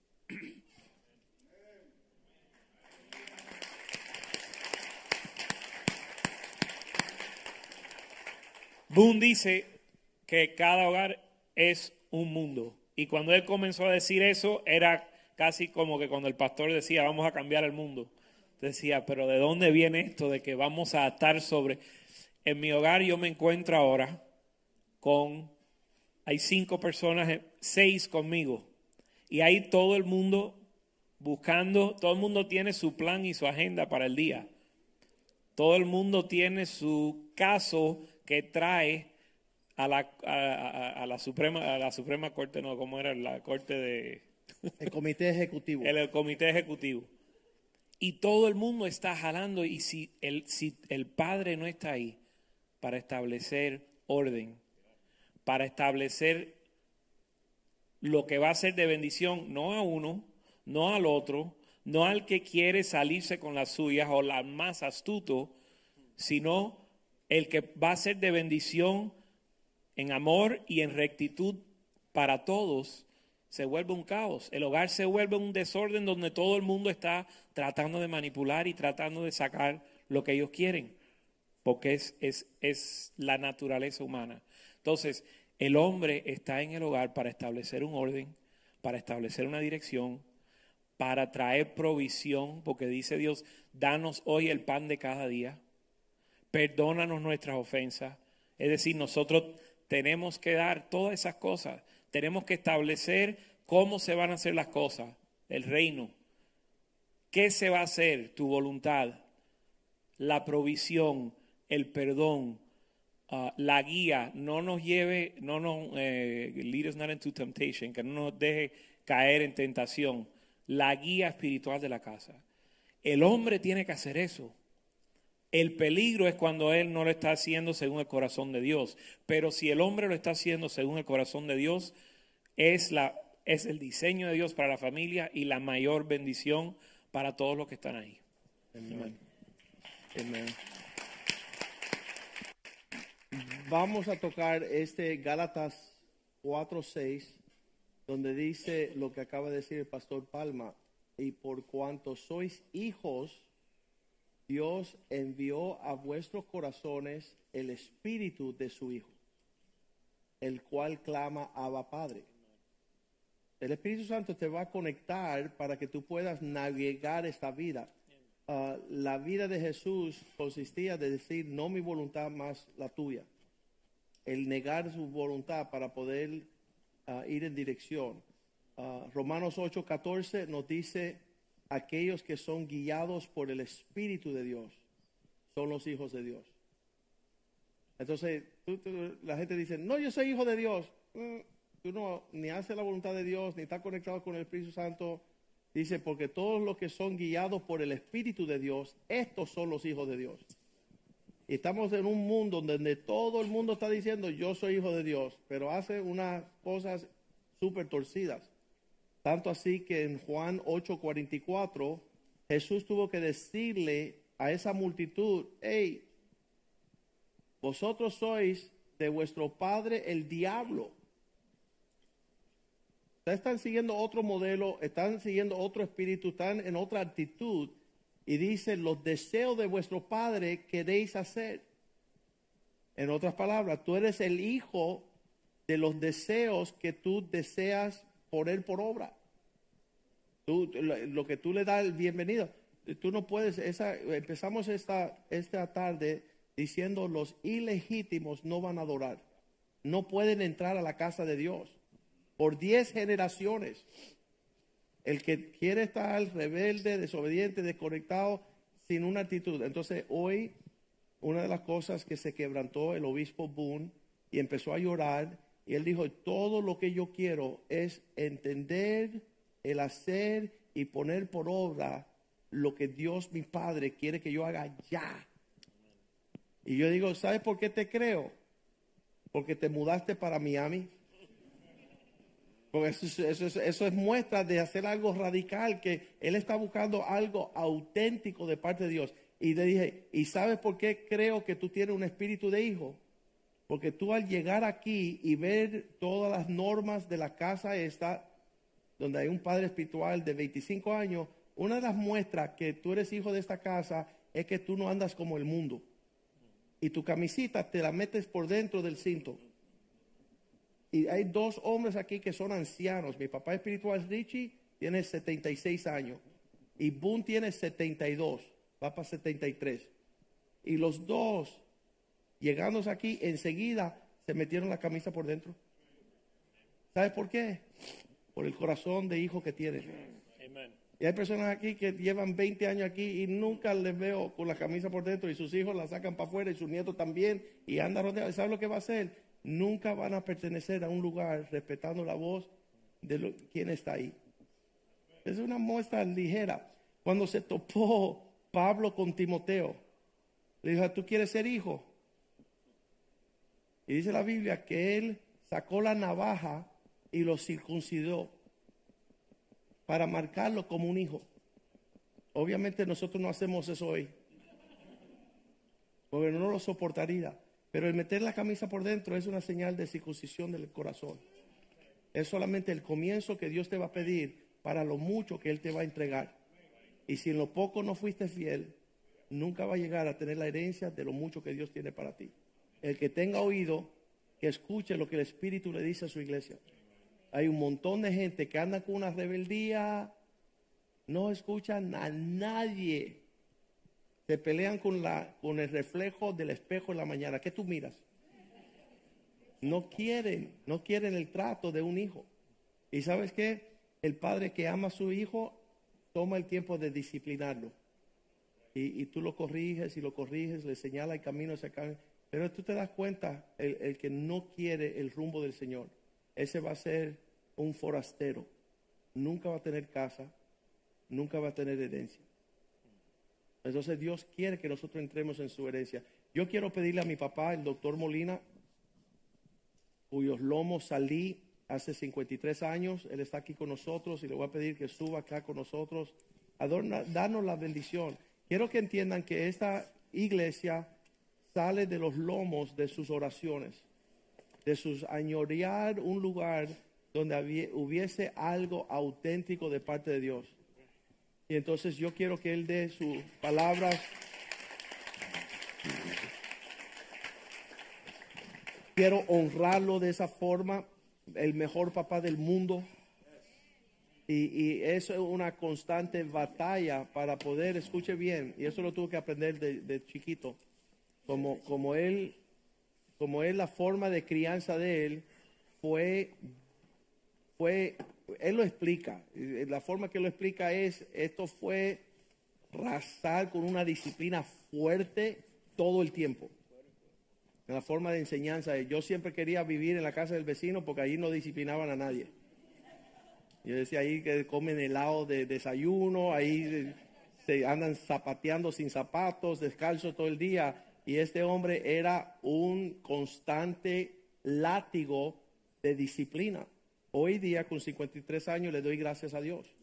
Boone dice que cada hogar es un mundo. Y cuando él comenzó a decir eso, era casi como que cuando el pastor decía, vamos a cambiar el mundo. Decía, pero ¿de dónde viene esto de que vamos a estar sobre... En mi hogar yo me encuentro ahora con... Hay cinco personas, seis conmigo. Y hay todo el mundo buscando, todo el mundo tiene su plan y su agenda para el día. Todo el mundo tiene su caso que trae a la, a, a- a la Suprema a la Suprema Corte, no, ¿cómo era? La Corte de El comité ejecutivo. el, el Comité Ejecutivo. Y todo el mundo está jalando y si el, si el padre no está ahí para establecer orden, para establecer lo que va a ser de bendición, no a uno, no al otro, no al que quiere salirse con las suyas o la más astuto, sino el que va a ser de bendición en amor y en rectitud para todos, se vuelve un caos. El hogar se vuelve un desorden donde todo el mundo está tratando de manipular y tratando de sacar lo que ellos quieren, porque es, es, es la naturaleza humana. Entonces, el hombre está en el hogar para establecer un orden, para establecer una dirección, para traer provisión, porque dice Dios, danos hoy el pan de cada día, perdónanos nuestras ofensas. Es decir, nosotros tenemos que dar todas esas cosas, tenemos que establecer cómo se van a hacer las cosas, el reino, qué se va a hacer, tu voluntad, la provisión, el perdón, ah, la guía, no nos lleve, no nos, eh, lead not into temptation, que no nos deje caer en tentación, la guía espiritual de la casa. El hombre tiene que hacer eso. El peligro es cuando él no lo está haciendo según el corazón de Dios. Pero si el hombre lo está haciendo según el corazón de Dios, es, la, es el diseño de Dios para la familia y la mayor bendición para todos los que están ahí. Amén. Amén. Vamos a tocar este Gálatas 4:6, donde dice lo que acaba de decir el pastor Palma, y por cuanto sois hijos, Dios envió a vuestros corazones el espíritu de su Hijo, el cual clama Abba Padre. El Espíritu Santo te va a conectar para que tú puedas navegar esta vida. Ah, la vida de Jesús consistía de decir, no mi voluntad más la tuya. El negar su voluntad para poder ah, ir en dirección. Ah, Romanos 8:14 nos dice, aquellos que son guiados por el Espíritu de Dios son los hijos de Dios. Entonces, la gente dice, no, yo soy hijo de Dios. Mm, tú no ni haces la voluntad de Dios, ni estás conectado con el Espíritu Santo, dice, porque todos los que son guiados por el Espíritu de Dios, estos son los hijos de Dios. Y estamos en un mundo donde todo el mundo está diciendo, yo soy hijo de Dios, pero hace unas cosas súper torcidas. Tanto así que en Juan 8:44, Jesús tuvo que decirle a esa multitud, hey, vosotros sois de vuestro padre el diablo. Están siguiendo otro modelo, están siguiendo otro espíritu, están en otra actitud. Y dice, los deseos de vuestro padre queréis hacer. En otras palabras, tú eres el hijo de los deseos que tú deseas poner por obra. Tú, lo que tú le das el bienvenido. Tú no puedes, esa, empezamos esta, esta tarde diciendo los ilegítimos no van a adorar. No pueden entrar a la casa de Dios. Por diez generaciones. El que quiere estar rebelde, desobediente, desconectado, sin una actitud. Entonces hoy una de las cosas que se quebrantó el obispo Boone y empezó a llorar y él dijo, todo lo que yo quiero es entender, el hacer y poner por obra lo que Dios mi Padre quiere que yo haga ya. Y yo digo, ¿sabes por qué te creo? Porque te mudaste para Miami. Porque eso, eso, es muestra de hacer algo radical, que Él está buscando algo auténtico de parte de Dios. Y le dije, ¿y sabes por qué creo que tú tienes un espíritu de hijo? Porque tú al llegar aquí y ver todas las normas de la casa esta, donde hay un padre espiritual de 25 años, una de las muestras que tú eres hijo de esta casa es que tú no andas como el mundo. Y tu camisita te la metes por dentro del cinto. Y hay dos hombres aquí que son ancianos. Mi papá espiritual Richie tiene 76 años. Y Boone tiene 72. Va para 73. Y los dos, llegando aquí, enseguida se metieron la camisa por dentro. ¿Sabe por qué? Por el corazón de hijo que tienen. Y hay personas aquí que llevan 20 años aquí y nunca les veo con la camisa por dentro y sus hijos la sacan para afuera y sus nietos también y andan rodeados. ¿Sabe lo que va a hacer? Nunca van a pertenecer a un lugar respetando la voz de lo, quien está ahí. Es una muestra ligera. Cuando se topó Pablo con Timoteo, le dijo, ¿tú quieres ser hijo? Y dice la Biblia que él sacó la navaja y lo circuncidó para marcarlo como un hijo. Obviamente nosotros no hacemos eso hoy, porque no lo soportaría. Pero el meter la camisa por dentro es una señal de circuncisión del corazón. Es solamente el comienzo que Dios te va a pedir para lo mucho que Él te va a entregar. Y si en lo poco no fuiste fiel, nunca va a llegar a tener la herencia de lo mucho que Dios tiene para ti. El que tenga oído, que escuche lo que el Espíritu le dice a su iglesia. Hay un montón de gente que anda con una rebeldía, no escuchan a nadie. Se pelean con, la, con el reflejo del espejo en la mañana. ¿Qué tú miras? No quieren, no quieren el trato de un hijo. ¿Y sabes qué? El padre que ama a su hijo toma el tiempo de disciplinarlo. Y, tú lo corriges y lo corriges, le señala el camino hacia acá. Pero tú te das cuenta, el, que no quiere el rumbo del Señor, ese va a ser un forastero nunca va a tener casa, nunca va a tener herencia. Entonces Dios quiere que nosotros entremos en su herencia. Yo quiero pedirle a mi papá, el doctor Molina, cuyos lomos salí hace 53 años, él está aquí con nosotros y le voy a pedir que suba acá con nosotros, Adorna, danos la bendición. Quiero que entiendan que esta iglesia sale de los lomos de sus oraciones, de sus añorear un lugar donde hubiese algo auténtico de parte de Dios. Y entonces yo quiero que Él dé sus palabras. Quiero honrarlo de esa forma, el mejor papá del mundo. Y, eso es una constante batalla para poder, escuche bien, y eso lo tuve que aprender de, chiquito, como, como él, como él, la forma de crianza de él fue fue, él lo explica, la forma que lo explica es, esto fue rasar con una disciplina fuerte todo el tiempo. la forma de enseñanza. Yo siempre quería vivir en la casa del vecino porque ahí no disciplinaban a nadie. Yo decía ahí que comen helado de desayuno, ahí se andan zapateando sin zapatos, descalzos todo el día. Y este hombre era un constante látigo de disciplina. Hoy día, con 53 años, le doy gracias a Dios.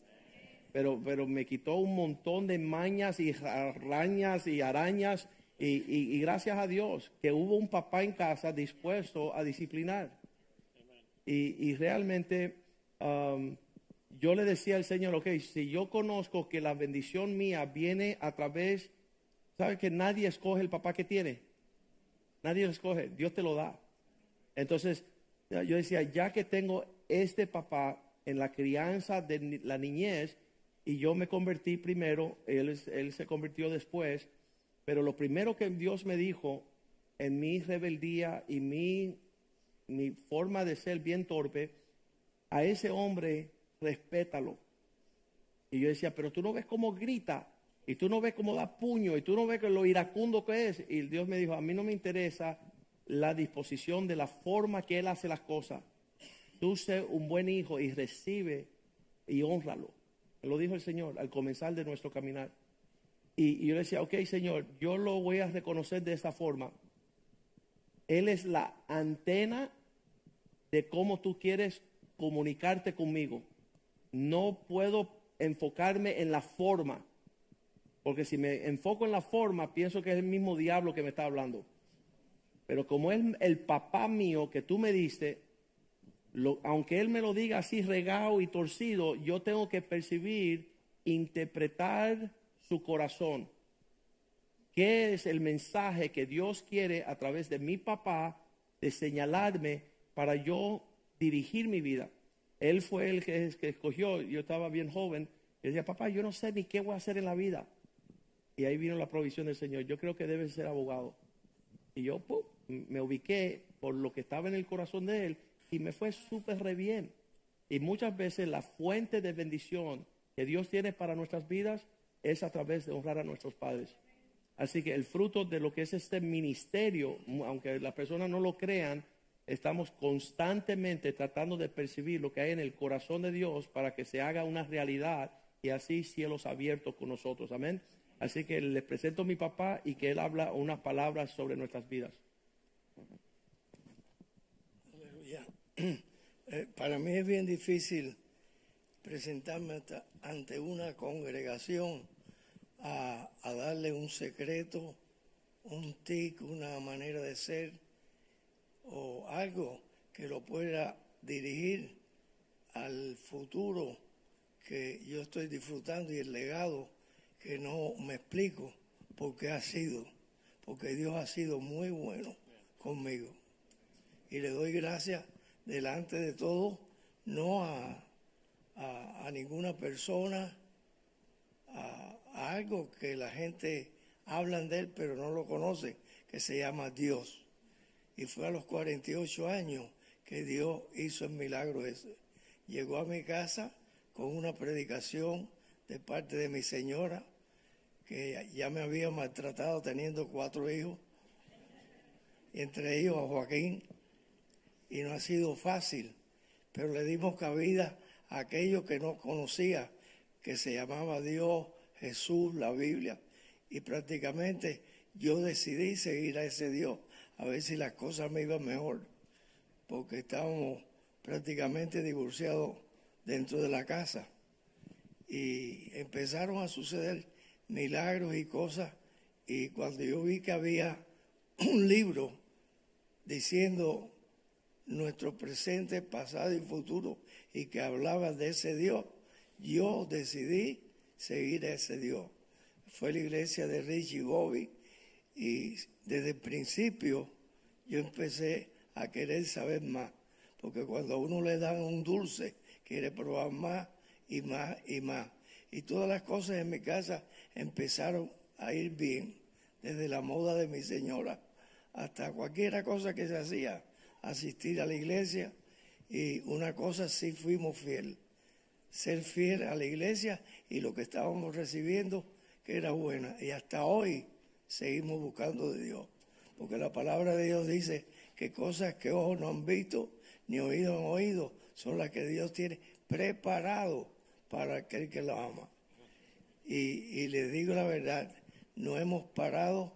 Pero, pero me quitó un montón de mañas y arañas y arañas. Y, gracias a Dios que hubo un papá en casa dispuesto a disciplinar. Y, realmente um, yo le decía al Señor, ok, si yo conozco que la bendición mía viene a través, ¿sabe que nadie escoge el papá que tiene? Nadie lo escoge, Dios te lo da. Entonces, yo decía, ya que tengo este papá en la crianza de la niñez, y yo me convertí primero, él, él se convirtió después, pero lo primero que Dios me dijo en mi rebeldía y mi, mi forma de ser bien torpe, a ese hombre respétalo. Y yo decía, pero tú no ves cómo grita, y tú no ves cómo da puño, y tú no ves lo iracundo que es. Y Dios me dijo, a mí no me interesa la disposición de la forma que Él hace las cosas. Tú sé un buen hijo y recibe y honralo. Lo dijo el Señor al comenzar de nuestro caminar. Y, yo le decía, ok Señor, yo lo voy a reconocer de esta forma. Él es la antena de cómo tú quieres comunicarte conmigo. No puedo enfocarme en la forma, porque si me enfoco en la forma, pienso que es el mismo diablo que me está hablando. Pero como es el papá mío que tú me diste, aunque él me lo diga así regado y torcido, yo tengo que percibir, interpretar su corazón. ¿Qué es el mensaje que Dios quiere a través de mi papá de señalarme para yo dirigir mi vida? Él fue el que, escogió, yo estaba bien joven, y decía, papá, yo no sé ni qué voy a hacer en la vida. Y ahí vino la provisión del Señor. Yo creo que debe ser abogado. Y yo me ubiqué por lo que estaba en el corazón de él y me fue súper re bien. Y muchas veces la fuente de bendición que Dios tiene para nuestras vidas es a través de honrar a nuestros padres. Así que el fruto de lo que es este ministerio, aunque las personas no lo crean, estamos constantemente tratando de percibir lo que hay en el corazón de Dios para que se haga una realidad y así cielos abiertos con nosotros. Amén. Así que les presento a mi papá y que él habla unas palabras sobre nuestras vidas. Eh, para mí es bien difícil presentarme ante una congregación a, darle un secreto, un tic, una manera de ser o algo que lo pueda dirigir al futuro que yo estoy disfrutando y el legado que no me explico por qué ha sido, porque Dios ha sido muy bueno conmigo. Y le doy gracias delante de todo, no a, a, ninguna persona, a, algo que la gente hablan de él pero no lo conoce, que se llama Dios. Y fue a los 48 años que Dios hizo el milagro ese. Llegó a mi casa con una predicación de parte de mi señora, que ya me había maltratado teniendo cuatro hijos, entre ellos a Joaquín, y no ha sido fácil, pero le dimos cabida a aquello que no conocía, que se llamaba Dios, Jesús, la Biblia, y prácticamente yo decidí seguir a ese Dios, a ver si las cosas me iban mejor, porque estábamos prácticamente divorciados dentro de la casa. Y empezaron a suceder milagros y cosas, y cuando yo vi que había un libro diciendo nuestro presente, pasado y futuro, y que hablaba de ese Dios, yo decidí seguir a ese Dios. Fue la iglesia de Richie Bobby y desde el principio yo empecé a querer saber más, porque cuando a uno le dan un dulce, quiere probar más y más y más. Y todas las cosas en mi casa empezaron a ir bien, desde la moda de mi señora hasta cualquier cosa que se hacía asistir a la iglesia y una cosa sí fuimos fiel, ser fiel a la iglesia y lo que estábamos recibiendo que era buena y hasta hoy seguimos buscando de Dios. porque la palabra de Dios dice que cosas que ojos no han visto ni oídos han oído son las que Dios tiene preparado para aquel que lo ama. Y, les digo la verdad, no hemos parado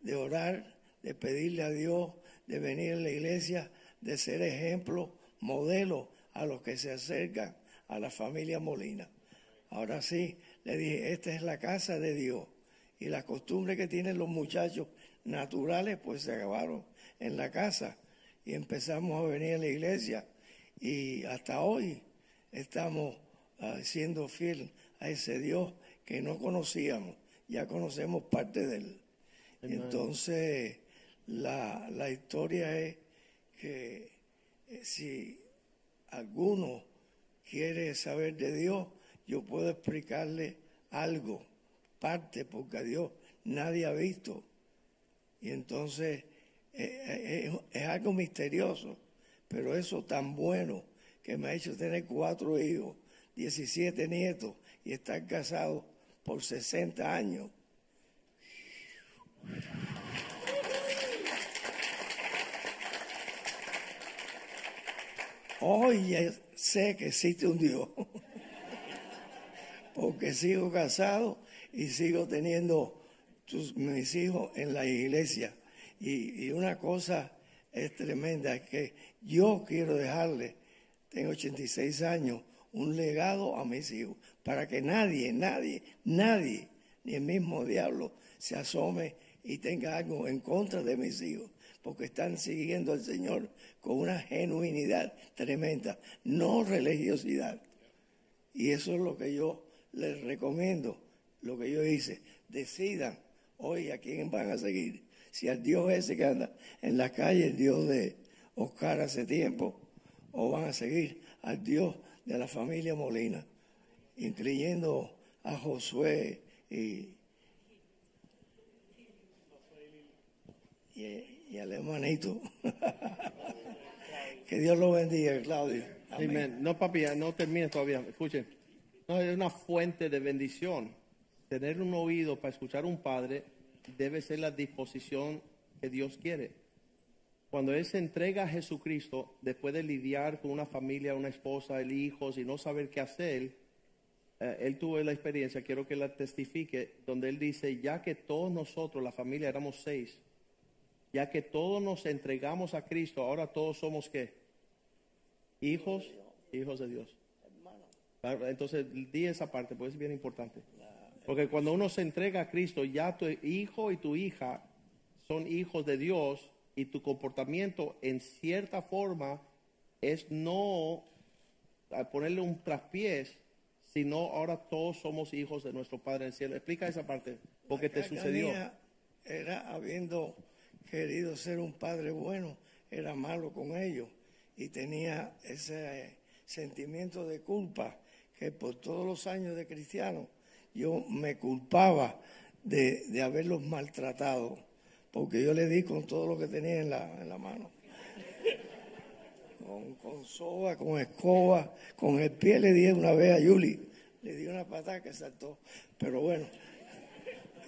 de orar, de pedirle a Dios, de venir a la iglesia, de ser ejemplo, modelo a los que se acercan a la familia Molina. Ahora sí, le dije, esta es la casa de Dios. Y las costumbres que tienen los muchachos naturales, pues se acabaron en la casa. Y empezamos a venir a la iglesia. Y hasta hoy estamos uh, siendo fiel a ese Dios que no conocíamos. Ya conocemos parte de él. Entonces, la, la historia es que eh, si alguno quiere saber de Dios, yo puedo explicarle algo, parte, porque a Dios nadie ha visto. Y entonces eh, eh, es, algo misterioso, pero eso tan bueno que me ha hecho tener cuatro hijos, 17 nietos y estar casado por 60 años. Hoy sé que existe un Dios, porque sigo casado y sigo teniendo mis hijos en la iglesia. Y, y una cosa es tremenda, es que yo quiero dejarle, tengo 86 años, un legado a mis hijos, para que nadie, nadie, nadie, ni el mismo diablo, se asome y tenga algo en contra de mis hijos porque están siguiendo al Señor con una genuinidad tremenda, no religiosidad. Y eso es lo que yo les recomiendo, lo que yo hice. Decidan hoy a quién van a seguir. Si al Dios ese que anda en la calle, el Dios de Oscar hace tiempo, o van a seguir al Dios de la familia Molina, incluyendo a Josué y, y y al hermanito. que Dios lo bendiga, Claudio. No, papi, no termine todavía. Escuchen. No, es una fuente de bendición. Tener un oído para escuchar a un padre debe ser la disposición que Dios quiere. Cuando Él se entrega a Jesucristo, después de lidiar con una familia, una esposa, el hijos y no saber qué hacer, eh, Él tuvo la experiencia, quiero que la testifique, donde Él dice, ya que todos nosotros, la familia, éramos seis, ya que todos nos entregamos a Cristo, ahora todos somos qué? Hijos, hijos de Dios. Entonces, di esa parte, pues es bien importante. Porque cuando uno se entrega a Cristo, ya tu hijo y tu hija son hijos de Dios y tu comportamiento en cierta forma es no ponerle un traspiés, sino ahora todos somos hijos de nuestro Padre en el cielo. Explica esa parte, porque te sucedió. Era habiendo querido ser un padre bueno, era malo con ellos y tenía ese sentimiento de culpa que por todos los años de cristiano yo me culpaba de, haberlos maltratado, porque yo le di con todo lo que tenía en la, en la mano. Con, con con escoba, con el pie le di una vez a Yuli, le di una patada que saltó, pero bueno,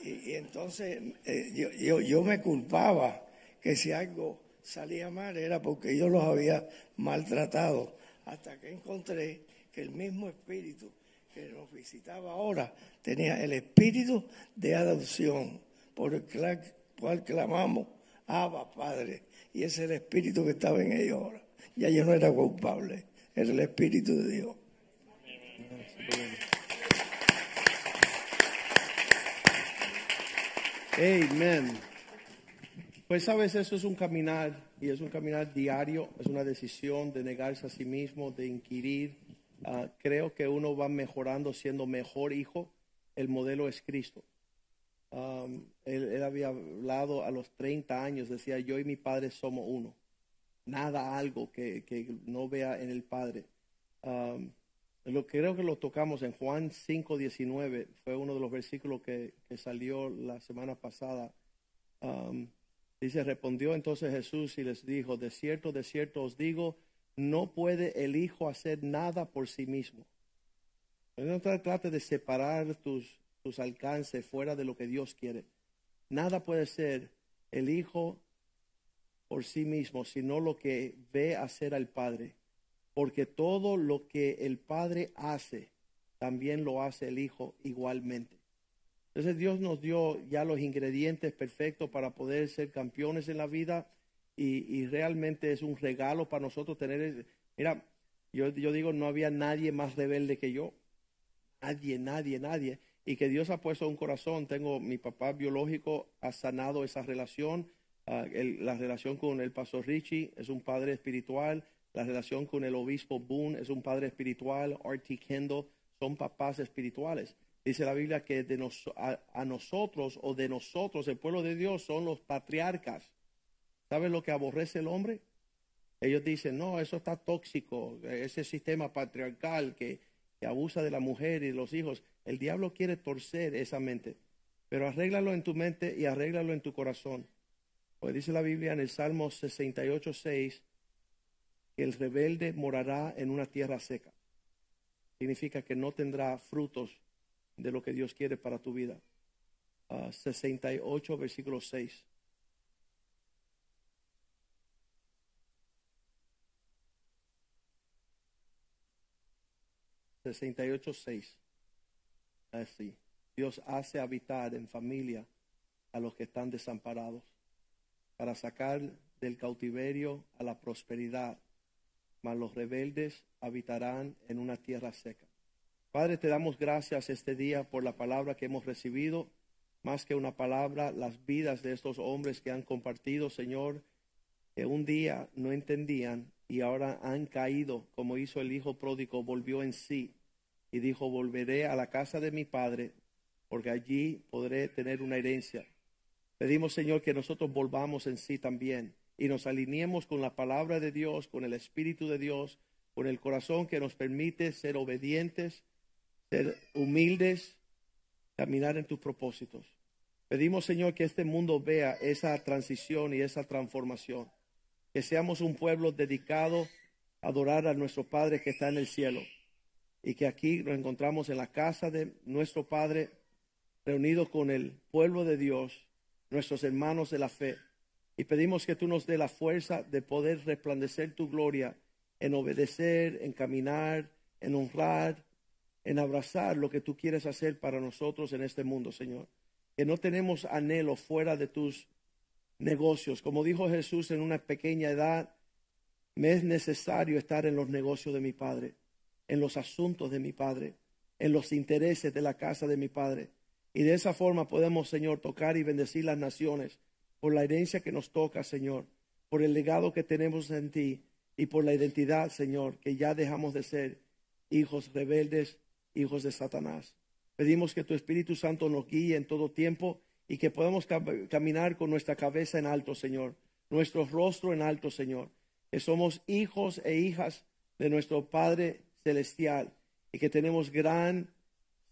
y, entonces eh, yo, yo, yo me culpaba que si algo salía mal era porque yo los había maltratado, hasta que encontré que el mismo espíritu que nos visitaba ahora tenía el espíritu de adopción, por el cual clamamos, Abba Padre, y ese es el espíritu que estaba en ellos ahora. Ya yo no era culpable, era el espíritu de Dios. Amen. Pues sabes, eso es un caminar y es un caminar diario, es una decisión de negarse a sí mismo, de inquirir. Ah, creo que uno va mejorando siendo mejor hijo. El modelo es Cristo. él, había hablado a los 30 años, decía, yo y mi padre somos uno. Nada, algo que, no vea en el padre. Lo, creo que lo tocamos en Juan 5, 19, fue uno de los versículos que, salió la semana pasada. Um, dice, respondió entonces Jesús y les dijo, de cierto, de cierto os digo, no puede el Hijo hacer nada por sí mismo. No trate de separar tus, tus alcances fuera de lo que Dios quiere. Nada puede ser el Hijo por sí mismo, sino lo que ve hacer al Padre. Porque todo lo que el Padre hace, también lo hace el Hijo igualmente. Entonces Dios nos dio ya los ingredientes perfectos para poder ser campeones en la vida y, y realmente es un regalo para nosotros tener... Mira, yo, yo digo, no había nadie más rebelde que yo. Nadie, nadie, nadie. Y que Dios ha puesto un corazón. Tengo, mi papá biológico ha sanado esa relación. Ah, el- la relación con el pastor Richie es un padre espiritual. La relación con el obispo Boone es un padre espiritual. R.T. Kendall son papás espirituales. Dice la Biblia que de nos- a, a nosotros o de nosotros, el pueblo de Dios, son los patriarcas. ¿Sabes lo que aborrece el hombre? Ellos dicen, no, eso está tóxico, ese sistema patriarcal que, que abusa de la mujer y de los hijos. El diablo quiere torcer esa mente, pero arréglalo en tu mente y arréglalo en tu corazón. Pues dice la Biblia en el Salmo 68, 6, que el rebelde morará en una tierra seca. Significa que no tendrá frutos de lo que Dios quiere para tu vida. Ah, 68, versículo 6. sesenta y ocho seis. Así. Dios hace habitar en familia a los que están desamparados para sacar del cautiverio a la prosperidad, mas los rebeldes habitarán en una tierra seca. Padre, te damos gracias este día por la palabra que hemos recibido, más que una palabra, las vidas de estos hombres que han compartido, Señor, que un día no entendían y ahora han caído, como hizo el hijo pródigo, volvió en sí y dijo, volveré a la casa de mi padre, porque allí podré tener una herencia. Pedimos, Señor, que nosotros volvamos en sí también y nos alineemos con la palabra de Dios, con el Espíritu de Dios, con el corazón que nos permite ser obedientes, ser humildes, caminar en tus propósitos. Pedimos, Señor, que este mundo vea esa transición y esa transformación. Que seamos un pueblo dedicado a adorar a nuestro Padre que está en el cielo. Y que aquí nos encontramos en la casa de nuestro Padre, reunidos con el pueblo de Dios, nuestros hermanos de la fe. Y pedimos que tú nos dé la fuerza de poder resplandecer tu gloria en obedecer, en caminar, en honrar, en abrazar lo que tú quieres hacer para nosotros en este mundo, Señor. Que no tenemos anhelo fuera de tus negocios. Como dijo Jesús en una pequeña edad, me es necesario estar en los negocios de mi Padre, en los asuntos de mi Padre, en los intereses de la casa de mi Padre. Y de esa forma podemos, Señor, tocar y bendecir las naciones por la herencia que nos toca, Señor, por el legado que tenemos en ti y por la identidad, Señor, que ya dejamos de ser hijos rebeldes, hijos de Satanás. Pedimos que tu Espíritu Santo nos guíe en todo tiempo y que podamos cam- caminar con nuestra cabeza en alto, Señor, nuestro rostro en alto, Señor, que somos hijos e hijas de nuestro Padre Celestial y que tenemos gran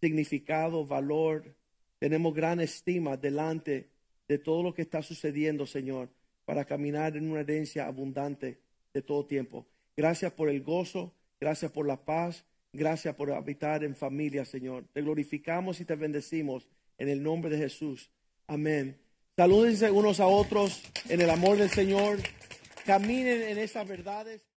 significado, valor, tenemos gran estima delante de todo lo que está sucediendo, Señor, para caminar en una herencia abundante de todo tiempo. Gracias por el gozo, gracias por la paz, gracias por habitar en familia, Señor. Te glorificamos y te bendecimos en el nombre de Jesús. Amén. Salúdense unos a otros en el amor del Señor. Caminen en esas verdades.